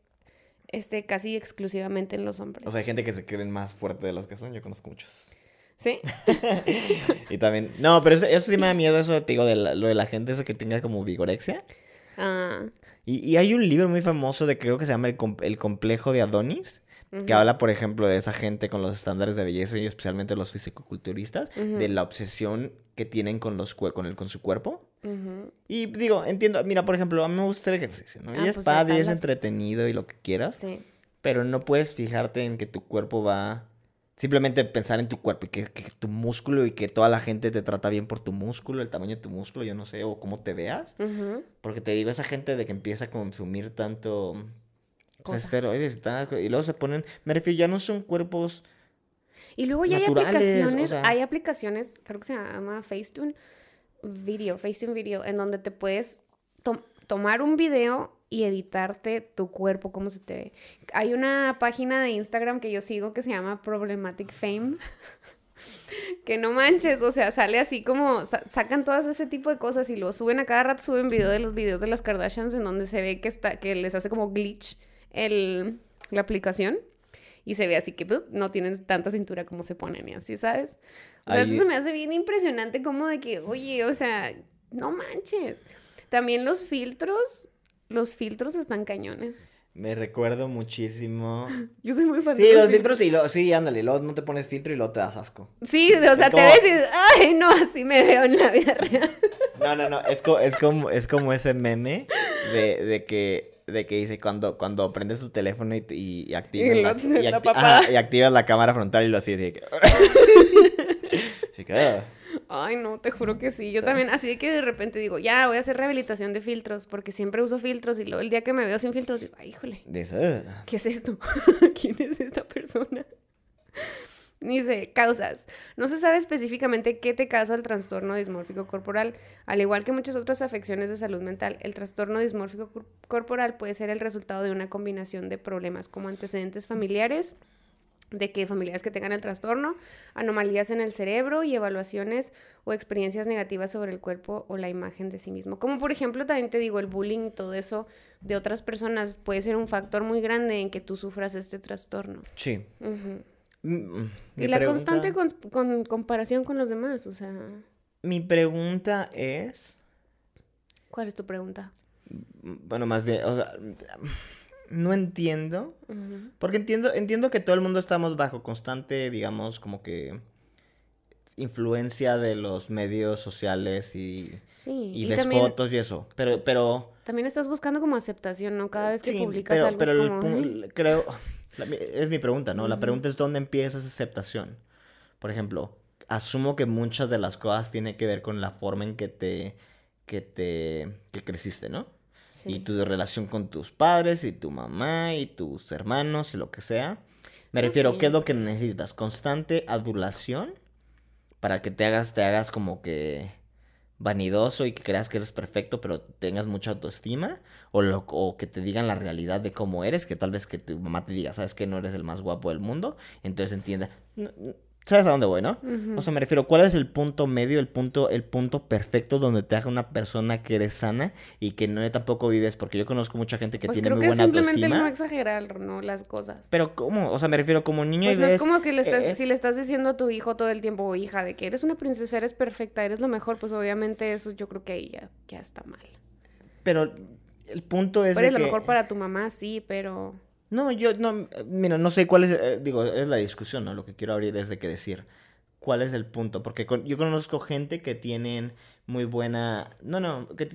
este casi exclusivamente en los hombres. O sea, hay gente que se creen más fuerte de los que son. Yo conozco muchos. ¿Sí? Y también... No, pero eso, eso sí me da miedo, eso te digo, de la- lo de la gente, eso que tenga como vigorexia. Ah, Y, y hay un libro muy famoso de creo que se llama El, Com- El Complejo de Adonis, que habla, por ejemplo, de esa gente con los estándares de belleza y especialmente los fisicoculturistas, de la obsesión que tienen con, los, con, el, con su cuerpo. Y digo, entiendo, mira, por ejemplo, a mí me gusta el ejercicio, ¿no? Ah, y es pues, padre, y es entretenido y lo que quieras, Sí. pero no puedes fijarte en que tu cuerpo va... Simplemente pensar en tu cuerpo y que, que tu músculo y que toda la gente te trata bien por tu músculo, el tamaño de tu músculo, yo no sé, o cómo te veas. Porque te digo, esa gente de que empieza a consumir tanto pues, esteroides y tal, y luego se ponen, me refiero, ya no son cuerpos, Y luego ya hay o aplicaciones, sea. hay aplicaciones, creo que se llama Facetune Video, Facetune Video, en donde te puedes tom- tomar un video y editarte tu cuerpo, cómo se te ve. Hay una página de Instagram que yo sigo que se llama Problematic Fame. Que no manches, o sea, sale así como sa- sacan todas ese tipo de cosas y lo suben a cada rato, suben video de los videos de las Kardashians en donde se ve que está que les hace como glitch el, la aplicación y se ve así que ¡pup! no tienen tanta cintura como se ponen y así, ¿sabes? O sea, Ahí- eso se me hace bien impresionante como de que, oye, o sea, no manches. También los filtros, los filtros están cañones. me recuerdo muchísimo. Yo soy muy fan de Sí, los filtros. filtros y lo, sí, ándale, luego no te pones filtro y luego te das asco. Sí, o sea, te ves y dices, ay, no, así me veo en la vida real. No, no, no, es, co- es, como, es como ese meme de, de que, de que dice cuando, cuando prendes tu teléfono y, y, y activas, Y la, lo- y la acti- papada. ajá, y activas la cámara frontal y lo así, así que... Así que, ah. Ay, no, te juro que sí. Yo también, así que de repente digo, ya, voy a hacer rehabilitación de filtros, porque siempre uso filtros y luego el día que me veo sin filtros digo, ay, híjole, De eso, ah. ¿qué es esto? ¿Quién es esta persona? Dice, causas. No se sabe específicamente qué te causa el trastorno dismórfico corporal. Al igual que muchas otras afecciones de salud mental, el trastorno dismórfico cor- corporal puede ser el resultado de una combinación de problemas como antecedentes familiares, de que familiares que tengan el trastorno, anomalías en el cerebro y evaluaciones o experiencias negativas sobre el cuerpo o la imagen de sí mismo. Como por ejemplo, también te digo, el bullying, todo eso de otras personas puede ser un factor muy grande en que tú sufras este trastorno. Sí. Mm, mm, Y la pregunta- constante con, con comparación con los demás, o sea, Mi pregunta es... ¿cuál es tu pregunta? Bueno, más bien, o sea, no entiendo. Porque entiendo, entiendo que todo el mundo estamos bajo constante, digamos, como que influencia de los medios sociales y, Sí, y y, ves también, fotos y eso. Pero, pero. también estás buscando como aceptación, ¿no? Cada vez que sí, publicas pero, algo pero es como... creo. la es mi pregunta, ¿no? La pregunta es dónde empieza esa aceptación. Por ejemplo, asumo que muchas de las cosas tienen que ver con la forma en que te. que te. que creciste, ¿no? Y tu relación con tus padres y tu mamá y tus hermanos y lo que sea. Me No refiero, ¿qué es lo que necesitas? Constante adulación para que te hagas, te hagas como que vanidoso y que creas que eres perfecto, pero tengas mucha autoestima. O, lo, o que te digan la realidad de cómo eres, que tal vez que tu mamá te diga, sabes que no eres el más guapo del mundo. Entonces entienda. No, ¿Sabes a dónde voy, no? O sea, me refiero, ¿cuál es el punto medio, el punto, el punto perfecto donde te haga una persona que eres sana y que no tampoco vives? Porque yo conozco mucha gente que pues tiene creo muy que buena simplemente autoestima. no exagerar, ¿no? Las cosas. Pero ¿cómo? O sea, me refiero como niño Pues y no es ves, como que le estás, eh, si le estás diciendo a tu hijo todo el tiempo o hija de que eres una princesa, eres perfecta, eres lo mejor, pues obviamente eso yo creo que ahí ya, ya está mal. Pero el punto es Pero de eres lo que... mejor para tu mamá, sí, pero... No, yo no, mira, no sé cuál es, eh, digo, es la discusión, ¿no? Lo que quiero abrir es de que decir, ¿cuál es el punto? Porque con- yo conozco gente que tienen muy buena, no, no, que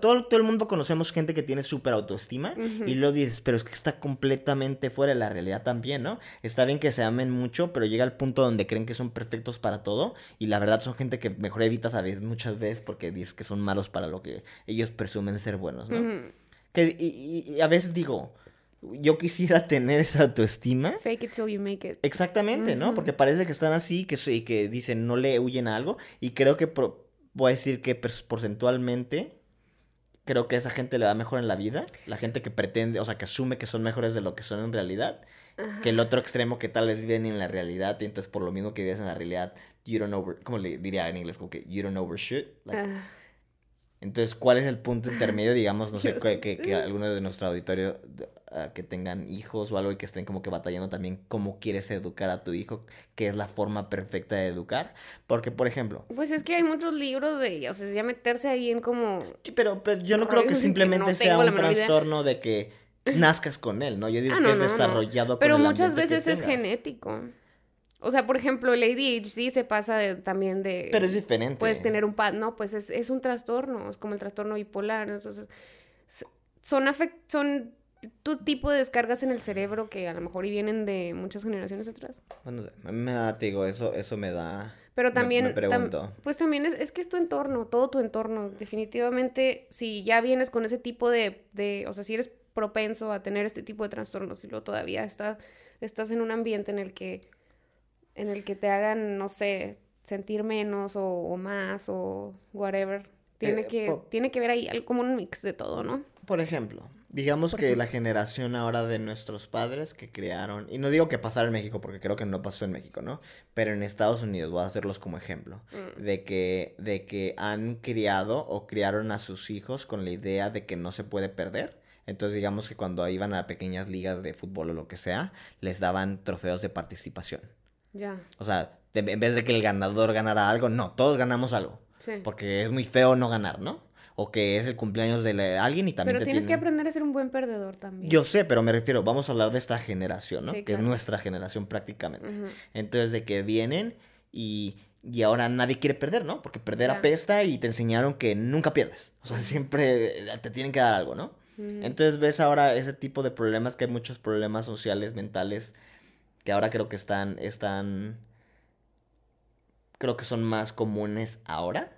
todo, todo el mundo conocemos gente que tiene súper autoestima y luego dices, pero es que está completamente fuera de la realidad también, ¿no? Está bien que se amen mucho, pero llega al punto donde creen que son perfectos para todo y la verdad son gente que mejor evitas a veces, muchas veces porque dices que son malos para lo que ellos presumen ser buenos, ¿no? Ujú. Que, y, y- y a veces digo, yo quisiera tener esa autoestima. Fake it till you make it. Exactamente, ¿no? Porque parece que están así, que, se- que dicen no le huyen a algo. Y creo que pro- voy a decir que porcentualmente, creo que esa gente le va mejor en la vida. La gente que pretende, o sea, que asume que son mejores de lo que son en realidad. Que el otro extremo que tal vez viven en la realidad. Y entonces por lo mismo que vives en la realidad, you don't over... ¿Cómo le diría en inglés? Como que you don't overshoot. Like, entonces, ¿cuál es el punto intermedio? Digamos, no sé, que, que, que algunos de nuestro auditorio ah, que tengan hijos o algo y que estén como que batallando también cómo quieres educar a tu hijo, qué es la forma perfecta de educar. Porque, por ejemplo, Pues es que hay muchos libros de, o sea, ya meterse ahí en como... sí, pero, pero yo no creo que que simplemente no sea un idea. trastorno de que nazcas con él, ¿no? Yo digo Ah, que no, es no, desarrollado con Pero el muchas que veces es genético. O sea, por ejemplo, el ADHD se pasa de- también de... Pero es diferente. Puedes tener un pad, no, pues es, es un trastorno, es como el trastorno bipolar. Entonces, son, afec- son tu tipo de descargas en el cerebro que a lo mejor y vienen de muchas generaciones atrás. Bueno, a mí me da, te digo, eso, eso me da... Pero me- también, Me, tam- pregunto. pues también es, es que es tu entorno, todo tu entorno. Definitivamente, si ya vienes con ese tipo de, de, o sea, si eres propenso a tener este tipo de trastornos y luego todavía está, estás en un ambiente en el que, en el que te hagan, no sé, sentir menos o, o más o whatever. Tiene, Eh, que, tiene que ver ahí como un mix de todo, ¿no? Por ejemplo, digamos que la generación ahora de nuestros padres que crearon, y no digo que pasara en México porque creo que no pasó en México, ¿no? Pero en Estados Unidos, voy a hacerlos como ejemplo, Mm. de que, de que han criado o criaron a sus hijos con la idea de que no se puede perder. Entonces digamos que cuando iban a pequeñas ligas de fútbol o lo que sea, les daban trofeos de participación. Ya, O sea, en vez de que el ganador ganara algo, no, todos ganamos algo. sí. Porque es muy feo no ganar, ¿no? O que es el cumpleaños de la- alguien y también Pero te tienes que aprender a ser un buen perdedor también. Yo sé, pero me refiero, vamos a hablar de esta generación, ¿no? Sí, Que es nuestra generación prácticamente. Entonces, de que vienen y, y ahora nadie quiere perder, ¿no? Porque perder apesta y te enseñaron que nunca pierdes. O sea, siempre te tienen que dar algo, ¿no? Entonces ves ahora ese tipo de problemas, que hay muchos problemas sociales, mentales, que ahora creo que están, están, creo que son más comunes ahora.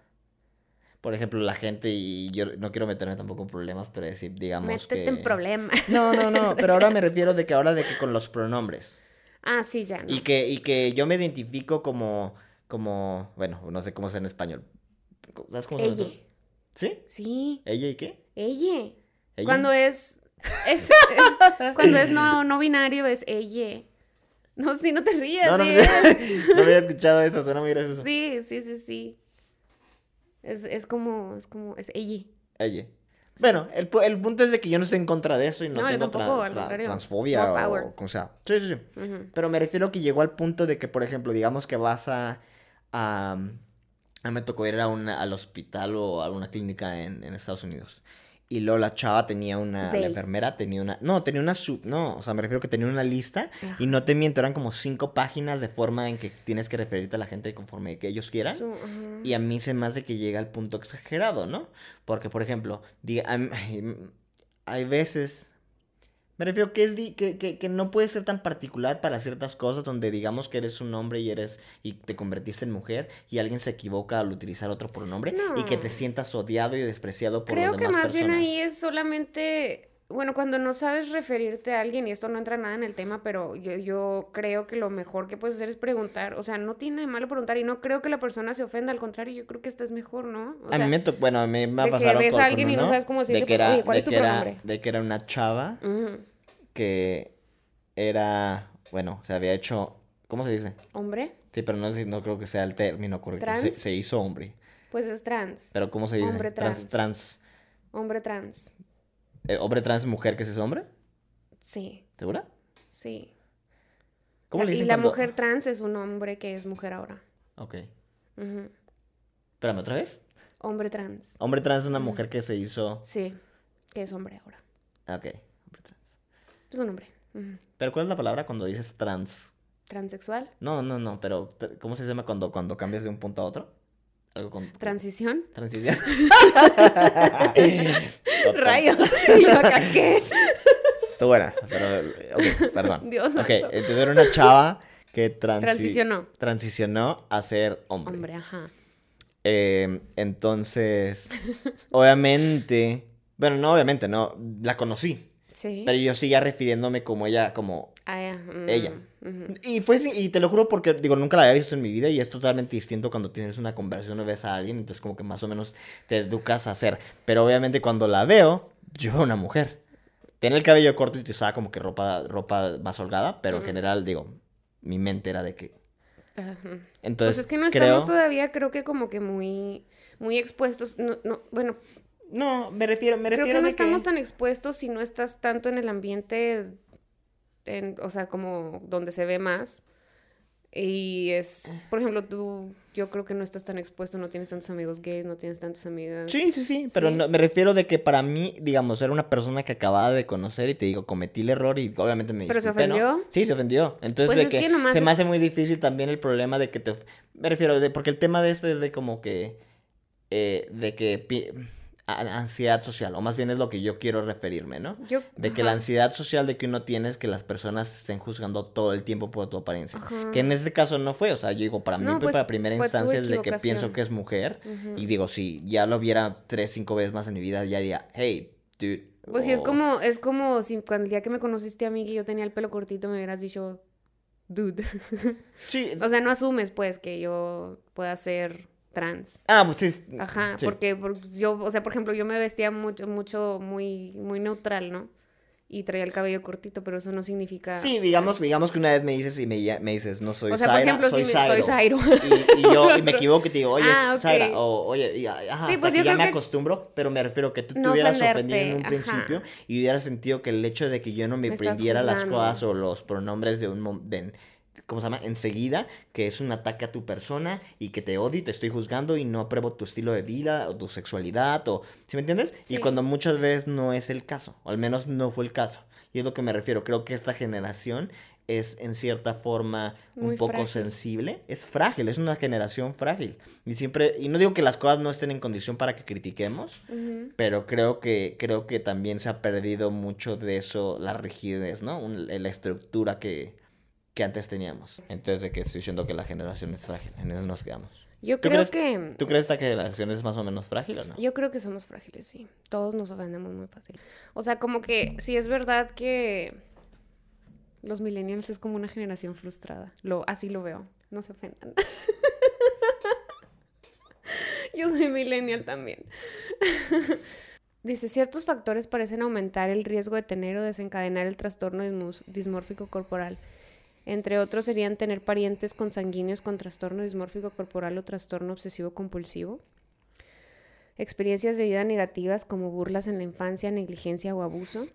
Por ejemplo, la gente, y yo no quiero meterme tampoco en problemas, pero decir, digamos Métete que... en problemas. No, no, no, pero ahora me refiero de que ahora de que con los pronombres. Ah, sí, ya, ¿no? Y que, y que yo me identifico como, como, bueno, no sé cómo es en español. ¿Sabes cómo Ella. ¿Sí? Sí, ¿Ella y qué? ella. ¿Ella? Cuando es, es cuando es no, no binario es ella. No, sí, no te rías. No, no, sí, es. no había escuchado eso, suena muy gracioso. sí, sí, sí, sí. Es, es como, es como, es ella. Ella. Bueno, el, el punto es de que yo no estoy en contra de eso y no, No, tengo tampoco, tra- tra- transfobia More o como sea. Sí, sí, sí. Pero me refiero que llegó al punto de que, por ejemplo, digamos que vas a... a, a me tocó ir a una, al hospital o a una clínica en, en Estados Unidos. Y luego la chava tenía una... La enfermera tenía una... No, tenía una... sub- no, o sea, me refiero que tenía una lista. Y no te miento, eran como cinco páginas de forma en que tienes que referirte a la gente conforme que ellos quieran. Y a mí se me hace que llega al punto exagerado, ¿no? Porque, por ejemplo, diga, hay veces... Me refiero que, es di- que, que, que no puede ser tan particular para ciertas cosas donde digamos que eres un hombre y eres y te convertiste en mujer y alguien se equivoca al utilizar otro pronombre y que te No. sientas odiado y despreciado por Creo que demás más bien personas. ahí es solamente, bueno, cuando no sabes referirte a alguien, y esto no entra nada en el tema, pero yo, yo creo que lo mejor que puedes hacer es preguntar, o sea, no tiene nada de malo preguntar, y no creo que la persona se ofenda, al contrario, yo creo que esta es mejor, ¿no? O a sea, mí me bueno, a mí me ha de que pasado ves a alguien y no sabes cómo decirle, de que era, ¿cuál de es tu que era- de que era una chava ujú, que, bueno, se había hecho ¿Cómo se dice? ¿Hombre? Sí, pero no, no creo que sea el término correcto. Se, ¿Trans? se hizo hombre. Pues es trans. Pero ¿cómo se dice? Hombre trans. trans. trans. Hombre trans. Eh, ¿Hombre trans mujer que se es hombre? Sí, ¿Segura? sí. ¿Cómo le y dicen la cuando- mujer trans es un hombre que es mujer ahora. Ok. Ujú. Espérame, ¿otra vez? Hombre trans. Hombre trans es una mujer que se hizo... Sí, que es hombre ahora. Ok. Es un hombre. ¿Pero cuál es la palabra cuando dices trans? Transexual. No, no, no, pero ¿cómo se llama cuando, cuando cambias de un punto a otro? Algo con... Transición. Transición. Rayo. ¿Y yo acá qué? Tú buena, pero... Ok, perdón. Dios Ok, santo. entonces era una chava que transi- Transicionó. transicionó a ser hombre. Hombre, ajá. Eh, entonces, obviamente... Bueno, no, obviamente, no. La conocí. Sí. Pero yo seguía refiriéndome como ella, como Ah, mm, ella. ujú. Y fue, y te lo juro porque, digo, nunca la había visto en mi vida y es totalmente distinto cuando tienes una conversación o ves a alguien, entonces como que más o menos te educas a hacer. Pero obviamente cuando la veo, yo veo una mujer. Tiene el cabello corto y te usaba como que ropa, ropa más holgada, pero en Ujú. general, digo, mi mente era de que... Entonces, Pues es que no creo... estamos todavía, creo que como que muy, muy expuestos. No, no, bueno, No, me refiero, me creo refiero que no estamos tan expuestos si no estás tanto en el ambiente, en, o sea, como donde se ve más. Y es, por ejemplo, tú, yo creo que no estás tan expuesto, no tienes tantos amigos gays, no tienes tantas amigas. Sí, sí, sí, pero Sí. no- me refiero de que para mí, digamos, era una persona que acababa de conocer y te digo, cometí el error y obviamente me ¿Pero se ofendió? Sí, se ofendió. Entonces, Pues de es que, que nomás se es- me hace muy difícil también el problema de que te... Me refiero, de, porque el tema de esto es de como que... eh, de que... ansiedad social, o más bien es lo que yo quiero referirme, ¿no? Yo, De que la ansiedad social de que uno tiene es que las personas estén juzgando todo el tiempo por tu apariencia. Ajá. Que en este caso no fue, o sea, yo digo, para mí, No, fue pues, para primera instancia es de que pienso que es mujer. Y digo, si ya lo viera tres, cinco veces más en mi vida, ya diría, hey, dude. Pues sí, es o- como, es como si cuando el día que me conociste a mí que yo tenía el pelo cortito me hubieras dicho, dude. Sí. o sea, no asumes pues que yo pueda ser trans. Ah, pues sí. Ajá, sí. porque, porque yo, o sea, por ejemplo, yo me vestía mucho, mucho, muy, muy neutral, ¿no? Y traía el cabello cortito, pero eso no significa... Sí, digamos, digamos que una vez me dices y me, me dices, no soy o sea, por Zaira, ejemplo, soy si me- soy Zairo. Y, y yo y me equivoco y te digo, oye, Ah, Zaira, o oye, y, ajá, Sí, pues que ya me que- acostumbro, pero me refiero que tú te No hubieras ofenderte, ofendido en un ajá. principio y hubieras sentido que el hecho de que yo no me, prendiera las cosas o los pronombres de un de- ¿cómo se llama? Enseguida, que es un ataque a tu persona y que te odio y te estoy juzgando y no apruebo tu estilo de vida o tu sexualidad o, ¿sí me entiendes? Y cuando muchas veces no es el caso, o al menos no fue el caso. Y es lo que me refiero, creo que esta generación es en cierta forma un poco frágil. sensible, es frágil, es una generación frágil. Y siempre, y no digo que las cosas no estén en condición para que critiquemos, pero creo que, creo que también se ha perdido mucho de eso, la rigidez, ¿no? Un- la estructura que, que antes teníamos. Entonces, de que estoy diciendo que la generación es frágil, en eso nos quedamos. Yo ¿Tú creo crees- que... ¿Tú crees que esta generación es más o menos frágil o no? Yo creo que somos frágiles, sí. Todos nos ofendemos muy fácil. O sea, como que sí es verdad que los millennials es como una generación frustrada. Lo, así lo veo. No se ofendan. Yo soy millennial también. Dice, ciertos factores parecen aumentar el riesgo de tener o desencadenar el trastorno dismórfico corporal. Entre otros serían tener parientes consanguíneos con trastorno dismórfico corporal o trastorno obsesivo compulsivo, experiencias de vida negativas como burlas en la infancia, negligencia o abuso,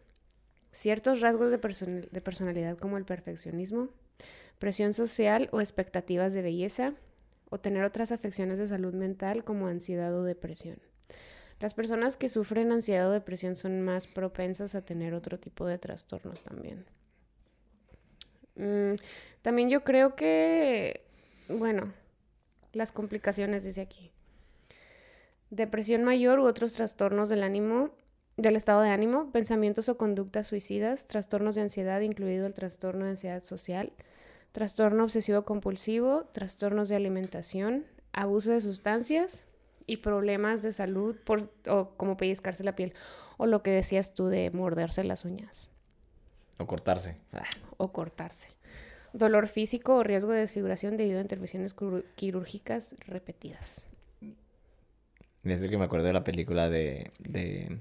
ciertos rasgos de, de personalidad como el perfeccionismo, presión social o expectativas de belleza, o tener otras afecciones de salud mental como ansiedad o depresión. Las personas que sufren ansiedad o depresión son más propensas a tener otro tipo de trastornos también. Mm, también yo creo que, bueno, las complicaciones, dice aquí. Depresión mayor u otros trastornos del ánimo, del estado de ánimo, pensamientos o conductas suicidas, trastornos de ansiedad, incluido el trastorno de ansiedad social, trastorno obsesivo compulsivo, trastornos de alimentación, abuso de sustancias y problemas de salud por o como pellizcarse la piel o lo que decías tú de morderse las uñas O cortarse. Ah. o cortarse. Dolor físico o riesgo de desfiguración debido a intervenciones quirúrgicas repetidas. Desde que me acuerdo de la película de, de...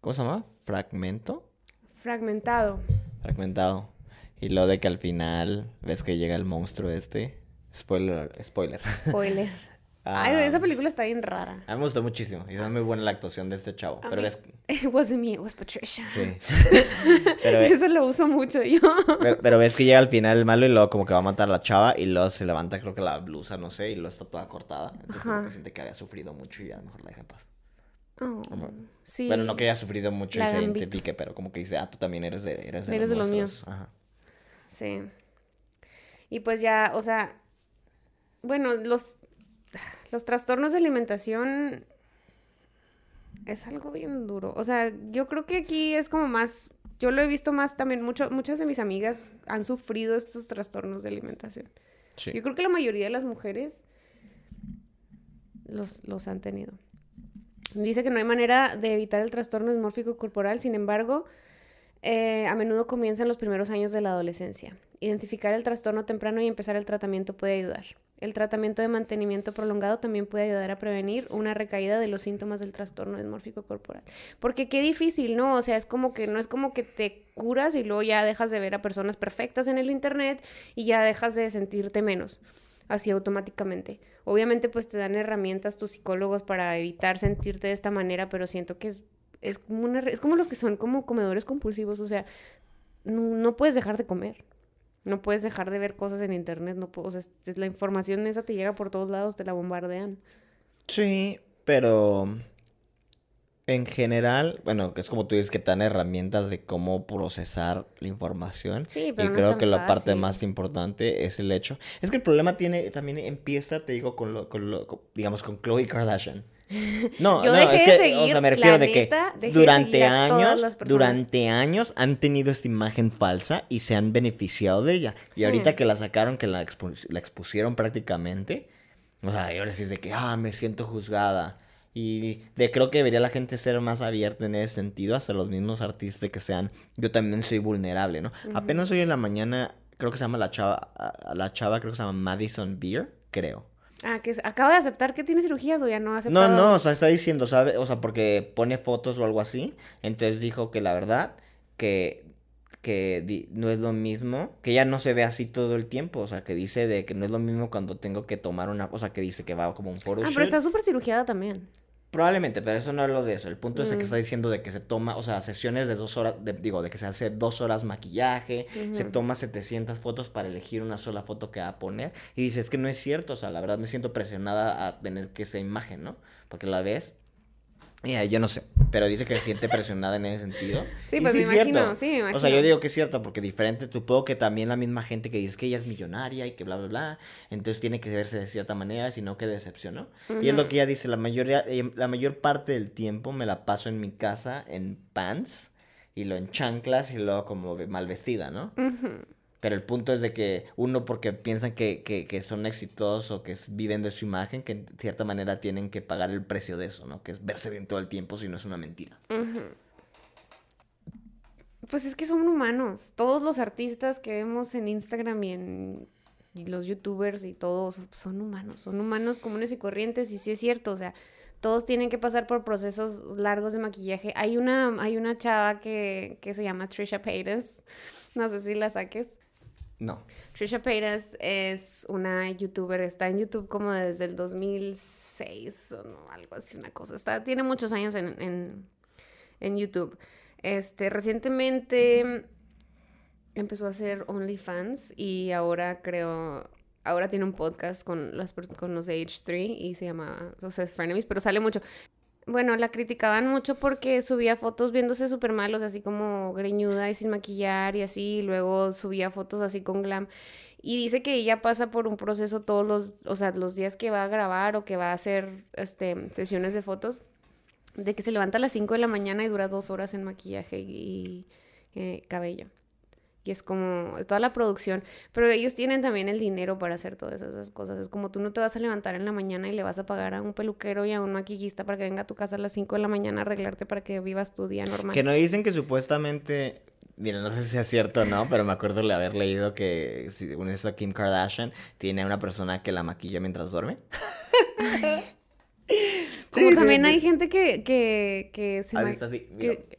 ¿Cómo se llama? Fragmento. Fragmentado. Fragmentado. Y lo de que al final ves que llega el monstruo este. Spoiler, spoiler. Spoiler. Ay, esa película está bien rara. A mí me gustó muchísimo. Y es muy buena la actuación de este chavo. pero ves... It wasn't me, it was Patricia. Sí. pero, Eso lo uso mucho yo. pero, ves que llega al final el malo y luego como que va a matar a la chava y luego se levanta creo que la blusa, no sé, y luego está toda cortada. Entonces como que siente que había sufrido mucho y a lo mejor la deja en paz. Oh, sí. Bueno, no que haya sufrido mucho y se identifique, pero como que dice, ah, tú también eres de, eres de, los, míos. Ajá. Sí. Y pues ya, o sea, bueno, los los trastornos de alimentación es algo bien duro. O sea, yo creo que aquí es como más, yo lo he visto más también, mucho, muchas de mis amigas han sufrido estos trastornos de alimentación. Yo creo que la mayoría de las mujeres los, los han tenido. Dice que no hay manera de evitar el trastorno dismórfico corporal, sin embargo, eh, a menudo comienza en los primeros años de la adolescencia. Identificar el trastorno temprano y empezar el tratamiento puede ayudar. El tratamiento de mantenimiento prolongado también puede ayudar a prevenir una recaída de los síntomas del trastorno dismórfico corporal. Porque qué difícil, ¿no? O sea, es como que no es como que te curas y luego ya dejas de ver a personas perfectas en el internet y ya dejas de sentirte menos, así automáticamente. Obviamente pues te dan herramientas tus psicólogos para evitar sentirte de esta manera, pero siento que es, es, como, es como los que son como comedores compulsivos, o sea, no puedes dejar de comer. No puedes dejar de ver cosas en internet, no puedo, o sea, la información esa te llega por todos lados, te la bombardean. Sí, pero en general, bueno, es como tú dices que te dan herramientas de cómo procesar la información. Sí, pero y creo que la parte más importante es el hecho. Es que el problema tiene, también empieza, te digo, con lo, con lo digamos, con Chloe Kardashian. No, no, es que, o sea, me refiero de que durante años, durante años han tenido esta imagen falsa y se han beneficiado de ella. Y ahorita que la sacaron, que la, expusieron prácticamente, o sea, y ahora sí es de que, ah, me siento juzgada. Y de creo que debería la gente ser más abierta en ese sentido, hasta los mismos artistas que sean, yo también soy vulnerable, ¿no? Apenas hoy en la mañana, creo que se llama la chava, la chava creo que se llama Madison Beer, creo. Ah, que acaba de aceptar que tiene cirugías o ya no ha aceptado. No, no, o sea, está diciendo, ¿sabe? O sea, porque pone fotos o algo así. Entonces dijo que la verdad, que, que no es lo mismo, que ya no se ve así todo el tiempo. O sea, que dice de que no es lo mismo cuando tengo que tomar una. O sea, que dice que va como un foro. Ah, pero está súper cirugiada también. Probablemente, pero eso no es lo de eso. El punto es que mm. está diciendo de que se toma, o sea, sesiones de dos horas, digo, de que se hace dos horas maquillaje, se toma 700 fotos para elegir una sola foto que va a poner. Y dice, es que no es cierto, o sea, la verdad me siento presionada a tener que esa imagen, ¿no? Porque la ves Mira, yo no sé, pero dice que se siente presionada en ese sentido. Sí, pues me imagino, sí, me imagino. O sea, yo digo que es cierto, porque diferente, supongo que también la misma gente que dice que ella es millonaria y que bla, bla, bla, entonces tiene que verse de cierta manera, sino que decepcionó. Y es lo que ella dice, la, mayoría, eh, la mayor parte del tiempo me la paso en mi casa en pants y lo en chanclas y luego como mal vestida, ¿no? Pero el punto es de que uno porque piensan que, que, son exitosos o que viven de su imagen, que en cierta manera tienen que pagar el precio de eso, ¿no? Que es verse bien todo el tiempo si no es una mentira. Pues es que son humanos. Todos los artistas que vemos en Instagram y en los youtubers y todos son humanos. Son humanos comunes y corrientes y sí es cierto, o sea, todos tienen que pasar por procesos largos de maquillaje. Hay una, hay una chava que, que se llama Trisha Paytas, no sé si la saques, no. Trisha Paytas es una youtuber, está en YouTube como desde el 2006 o no, algo así, una cosa. Está, tiene muchos años en, en, YouTube. Este, recientemente empezó a hacer OnlyFans y ahora creo, ahora tiene un podcast con, con los H3 y se llama, o sea, es Frenemies, pero sale mucho bueno, la criticaban mucho porque subía fotos viéndose súper malos, así como greñuda y sin maquillar y así, y luego subía fotos así con glam. Y dice que ella pasa por un proceso todos los, o sea, los días que va a grabar o que va a hacer este, sesiones de fotos, de que se levanta a las 5 de la mañana y dura dos horas en maquillaje y, eh, cabello y es como toda la producción, pero ellos tienen también el dinero para hacer todas esas cosas. Es como tú no te vas a levantar en la mañana y le vas a pagar a un peluquero y a un maquillista para que venga a tu casa a las 5 de la mañana a arreglarte para que vivas tu día normal. Que no dicen que supuestamente Mira, no sé si es cierto o no, pero me acuerdo de haber leído que, según eso, Kim Kardashian tiene a una persona que la maquilla mientras duerme. Como también hay gente que, que, que se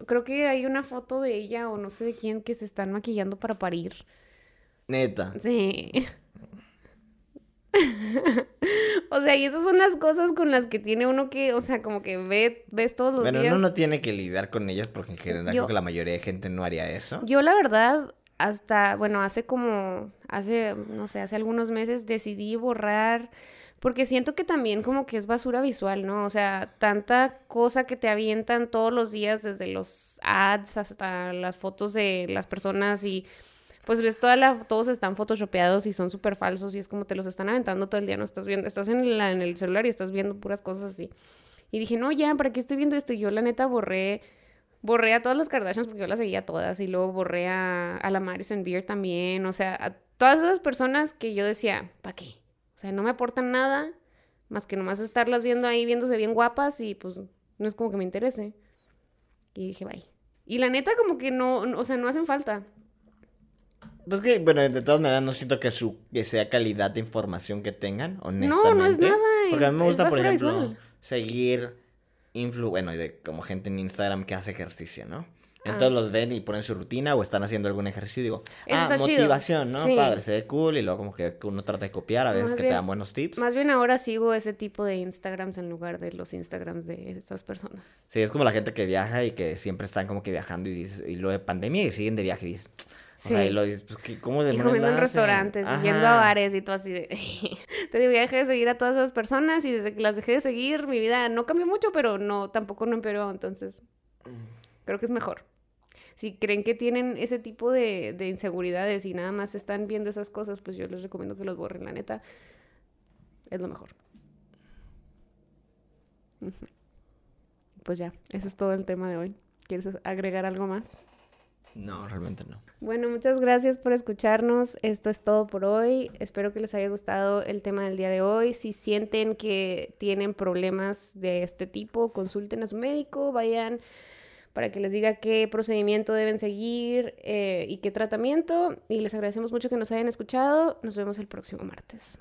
creo que hay una foto de ella o no sé de quién que se están maquillando para parir. Neta. Sí. o sea, y esas son las cosas con las que tiene uno que, o sea, como que ve, ves todos los Bueno, días. uno no tiene que lidiar con ellas porque en general Yo- creo que la mayoría de gente no haría eso. Yo la verdad, hasta, bueno, hace como, hace, no sé, hace algunos meses decidí borrar, porque siento que también como que es basura visual, ¿no? O sea, tanta cosa que te avientan todos los días, desde los ads hasta las fotos de las personas y pues ves toda todos están photoshopeados y son súper falsos y es como te los están aventando todo el día, no estás viendo, estás en, el celular y estás viendo puras cosas así. Y dije, no, ya, ¿para qué estoy viendo esto? Y yo la neta borré, borré a todas las Kardashians porque yo las seguía todas y luego borré a, a la Madison Beer también, o sea, a todas esas personas que yo decía, ¿para qué? O sea, no me aportan nada más que nomás estarlas viendo ahí, viéndose bien guapas y pues no es como que me interese. Y dije, bye. Y la neta como que no, no- o sea, no hacen falta. Pues que, bueno, de todas maneras no siento que su que sea calidad de información que tengan, honestamente. No, no es nada, Porque a mí me gusta, por ejemplo, visual. seguir influ, bueno, de como gente en Instagram que hace ejercicio, ¿no? Ah. Entonces los ven y ponen su rutina o están haciendo algún ejercicio y digo, Eso ah, chido. motivación, ¿no? Sí. Padre, se ve cool y luego como que uno trata de copiar, a veces Más que bien- te dan buenos tips. Más bien ahora sigo ese tipo de Instagrams en lugar de los Instagrams de estas personas. Sí, es como la gente que viaja y que siempre están como que viajando y, dices, y luego de pandemia y siguen de viaje y dices, o sea, Sí. y lo dices, pues, ¿qué- ¿cómo de Y comiendo en restaurantes, y yendo a bares y todo así de... Te digo, ya dejé de seguir a todas esas personas y desde que las dejé de seguir, mi vida no cambió mucho, pero no, tampoco no empeoró, entonces creo que es mejor. Si creen que tienen ese tipo de, de inseguridades y nada más están viendo esas cosas, pues yo les recomiendo que los borren, la neta. Es lo mejor. Pues ya, ese es todo el tema de hoy. ¿Quieres agregar algo más? No, realmente no. Bueno, muchas gracias por escucharnos. Esto es todo por hoy. Espero que les haya gustado el tema del día de hoy. Si sienten que tienen problemas de este tipo, consulten a su médico, vayan para que les diga qué procedimiento deben seguir eh, y qué tratamiento. Y les agradecemos mucho que nos hayan escuchado. Nos vemos el próximo martes.